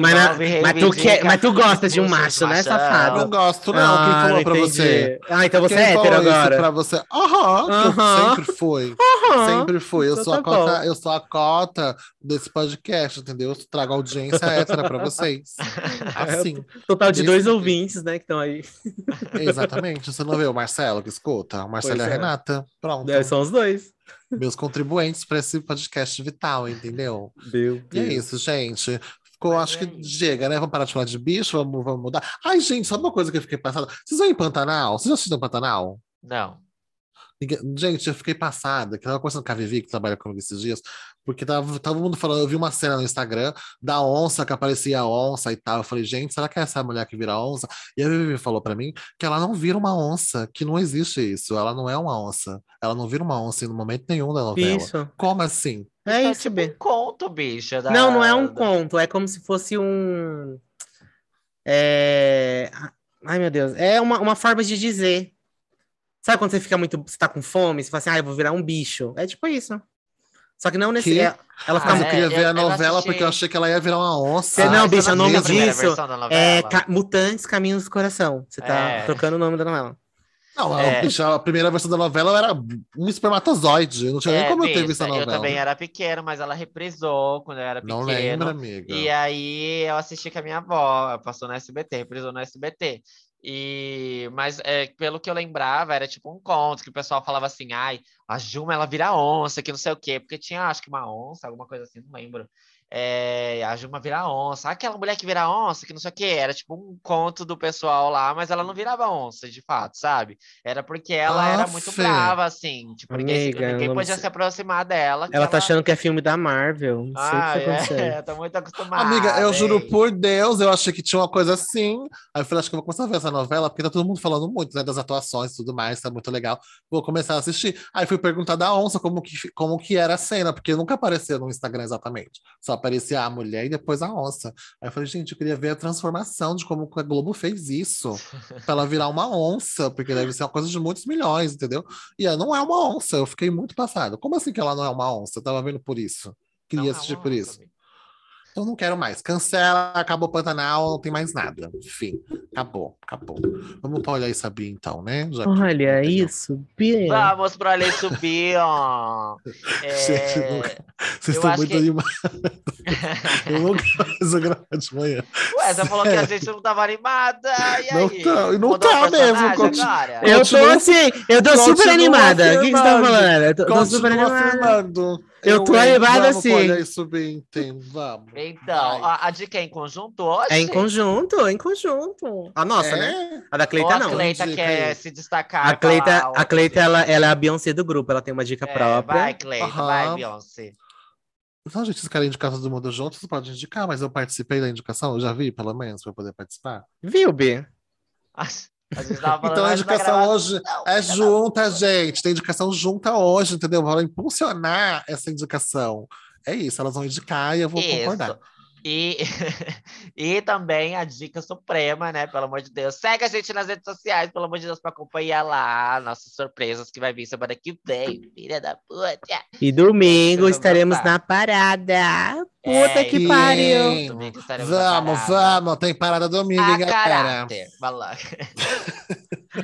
Mas, na- mas, tu quer, mas tu gosta de um macho, né, safado? Não gosto, não. Quem Ah, falou não pra entendi. você? Ah, então você Quem é hétero agora. pra você? Aham, que eu Aham. sempre fui. Aham. Sempre fui. Eu Então sou, a tá cota, bom. eu sou a cota desse podcast, entendeu? Eu trago audiência hétera pra vocês. (laughs) Assim. Total de dois ouvintes, né, que estão aí. (laughs) Exatamente. Você não vê o Marcelo que escuta? O Marcelo Pois e a é. Renata. Pronto. É, são os dois. Meus contribuintes para esse podcast vital, entendeu? Meu E é Deus. isso, gente. Ficou, acho é que isso. chega, né? Vamos parar de falar de bicho, vamos, vamos mudar. Ai, gente, sabe uma coisa que eu fiquei passada? Vocês vão em Pantanal? Vocês já assistiram Pantanal? Não. Ninguém- Gente, eu fiquei passada, que eu tava conversando com a Vivi, que trabalha comigo esses dias, porque tava todo mundo falando, eu vi uma cena no Instagram da onça, que aparecia a onça e tal. Eu falei, gente, será que é essa mulher que vira onça? E a Vivi falou pra mim que ela não vira uma onça, que não existe isso. Ela não é uma onça. Ela não vira uma onça em momento nenhum da novela. Isso. Como assim? É é isso, tipo um conto, bicho. da- Não, não é um conto, é como se fosse um. É... Ai, meu Deus. É uma, uma forma de dizer. Sabe quando você fica muito. Você tá com fome? Você fala assim, ah, eu vou virar um bicho. É tipo isso. Só que não nesse. Que? é- ela fica. Ah, Mas eu é, queria eu- ver a eu não novela assisti. porque eu achei que ela ia virar uma onça. Você não, Ah, bicho, é o nome a disso É? Ca- Mutantes Caminhos do Coração. Você tá É. trocando o nome da novela. Não, a- É. bicho, a primeira versão da novela era um espermatozoide. Não tinha nem É, como eu ter visto a Eu novela. também era pequeno, mas ela reprisou quando eu era Não pequeno. lembra, amiga. E aí eu assisti com a minha avó, passou no SBT, reprisou no SBT. E mas é, pelo que eu lembrava, era tipo um conto que o pessoal falava assim: "Ai, a Juma ela vira onça, que não sei o quê", porque tinha acho que uma onça, alguma coisa assim, não lembro. É, a Juma vira onça, aquela mulher que vira onça, que não sei o quê, era tipo um conto do pessoal lá, mas ela não virava onça, de fato, sabe? Era porque ela era muito brava, assim, tipo, ninguém, Amiga, ninguém não podia sei. se aproximar dela. que Ela tá achando que é filme da Marvel. Não sei o Ah, que tá acontecendo. é, (laughs) tô muito acostumada. Amiga, eu juro hein? por Deus, eu achei que tinha uma coisa assim. Aí eu falei, acho que eu vou começar a ver essa novela, porque tá todo mundo falando muito, né, das atuações e tudo mais, tá muito legal. Vou começar a assistir. Aí fui perguntar da onça como que, como que era a cena, porque nunca apareceu no Instagram exatamente. Só aparecia a mulher e depois a onça. Aí eu falei, gente, eu queria ver a transformação de como que a Globo fez isso. (laughs) pra ela virar uma onça, porque deve ser uma coisa de muitos milhões, entendeu? E ela não é uma onça, eu fiquei muito passado. Como assim que ela não é uma onça? Eu tava vendo por isso. Queria Não, é assistir por onça, isso. amiga. Então não quero mais. Cancela, acabou o Pantanal, não tem mais nada. Enfim, acabou, acabou. Vamos pra olhar e saber então, né? Já que Olha tem- isso, Bia. Vamos pro Ale subir, ó. (laughs) É, Gente, nunca- Vocês eu estão muito que- animados. (laughs) eu nunca mais vou gravar de manhã. Ué, você falou que a gente não tava animada. E Não aí? tá- não Mudou tá mesmo, continu-? Eu tô Continua- assim, eu tô super animada. O que, que você tá falando? Eu tô, tô super animada. afirmando. Eu tô animada Vamos sim. pra olhar e subir, então, vamos. Então, Vai. a, a dica é em conjunto hoje? É em conjunto, é em conjunto. A nossa, né? É? A da Ou Cleita a não. Cleita Dica quer aí. se destacar. A Cleita, a Cleita ela, ela é a Beyoncé do grupo, ela tem uma dica É, própria. vai, Cleita, vai, Aham. Beyoncé. Então, gente, vocês querem indicar todo mundo junto, vocês podem indicar, mas eu participei da indicação, eu já vi, pelo menos, para poder participar. Viu, B? (laughs) Então a indicação hoje Não, é junta, gente. Tem indicação junta hoje, entendeu? Vão impulsionar essa indicação. É isso, elas vão indicar e eu vou Isso. concordar. E, (laughs) e também a dica suprema, né? Pelo amor de Deus. Segue a gente nas redes sociais, pelo amor de Deus, para acompanhar lá nossas surpresas que vai vir semana que vem, filha da puta. E domingo estaremos na parada. Puta É, que pariu. Vamos, vamos, tem parada domingo, A hein, galera. caráter. (laughs) (laughs) Lá.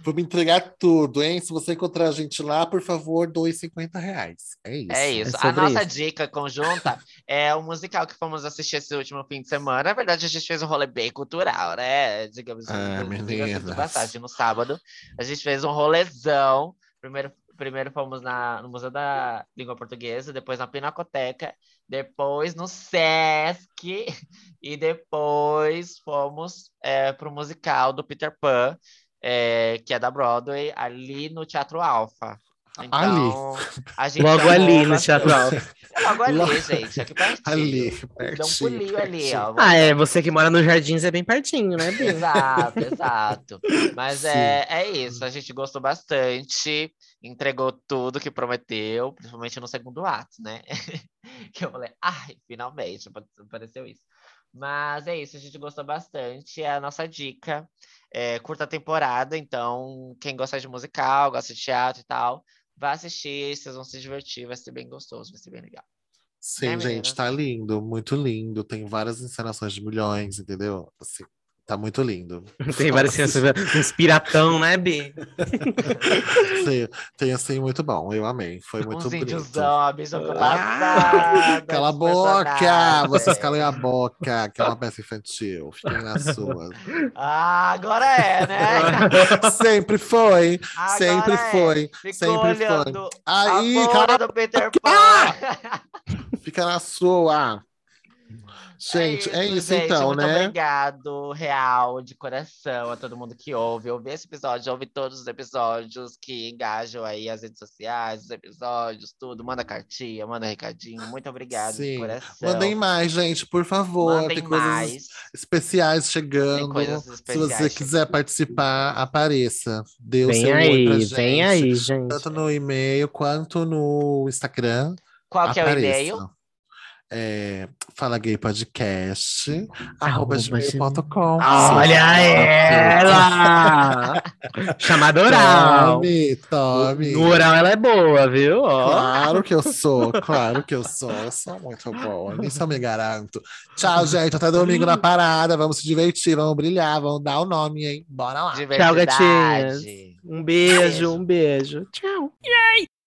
Vamos entregar tudo, hein? Se você encontrar a gente lá, por favor, doe 50 reais. É isso. É isso. É a nossa isso. dica conjunta (laughs) é o musical que fomos assistir esse último fim de semana. Na verdade, a gente fez um rolê bem cultural, né? Digamos Ah, diga-se de passagem, no sábado. A gente fez um rolezão. Primeiro, primeiro fomos na, no Museu da Língua Portuguesa, depois na Pinacoteca, depois no Sesc, (laughs) e depois fomos para o musical do Peter Pan, é, que é da Broadway, ali no Teatro Alfa. Então, a gente Logo ali no. Teatro Alfa. Logo ali, gente, aqui pertinho. Ali, Dá um pertinho. pulinho ali, pertinho. ó. Ah, é, você que mora nos Jardins é bem pertinho, né, Bia? Exato, exato. Mas Sim. é, é isso, a gente gostou bastante, entregou tudo que prometeu, principalmente no segundo ato, né? (laughs) que eu falei, ai, finalmente apareceu isso. Mas é isso, a gente gostou bastante, é a nossa dica. É, curta temporada, então quem gosta de musical, gosta de teatro e tal, vai assistir, vocês vão se divertir, vai ser bem gostoso, vai ser bem legal. Sim, Né, gente, tá lindo, muito lindo. Tem várias encenações de milhões, entendeu? Assim, Tá muito lindo. (laughs) Tem várias crianças, uns piratão, né, Bi? (laughs) Tem, tem assim, muito bom. Eu amei. Foi muito Uns bonito. ficou Ah. Cala a dos boca! Vocês calem a boca, que é uma peça infantil. Fiquem na sua. Ah, agora é, né? (laughs) Sempre foi. Agora sempre é. foi. Ficou sempre foi. Aí, a cala bunda do Peter Pan. Fica na sua. Gente, é isso, gente, então, muito né? Obrigado, real, de coração, a todo mundo que ouve. Ouve esse episódio, ouve todos os episódios que engajam aí as redes sociais, os episódios, tudo. Manda cartinha, manda recadinho. Muito obrigado, de Sim. coração. Mandem mais, gente, por favor. Mandem Tem coisas mais. especiais Tem chegando. coisas Se especiais. você quiser participar, apareça. Dê o Vem seu oi pra aí, gente. vem aí, gente. Tanto no e-mail quanto no Instagram. Qual que é o apareça. e-mail? É, Fala Gay Podcast, Arroba gmail.com. Olha ela! (laughs) Chamada oral. Tome, tome. No oral ela é boa, viu? Ó. Claro que eu sou, claro que eu sou. Eu sou muito boa, nisso eu me garanto. Tchau, gente. Até domingo na parada. Vamos se divertir, vamos brilhar, vamos dar o nome, hein? Bora lá. Tchau, gatinhas. Um beijo, Beijo. um beijo. Tchau.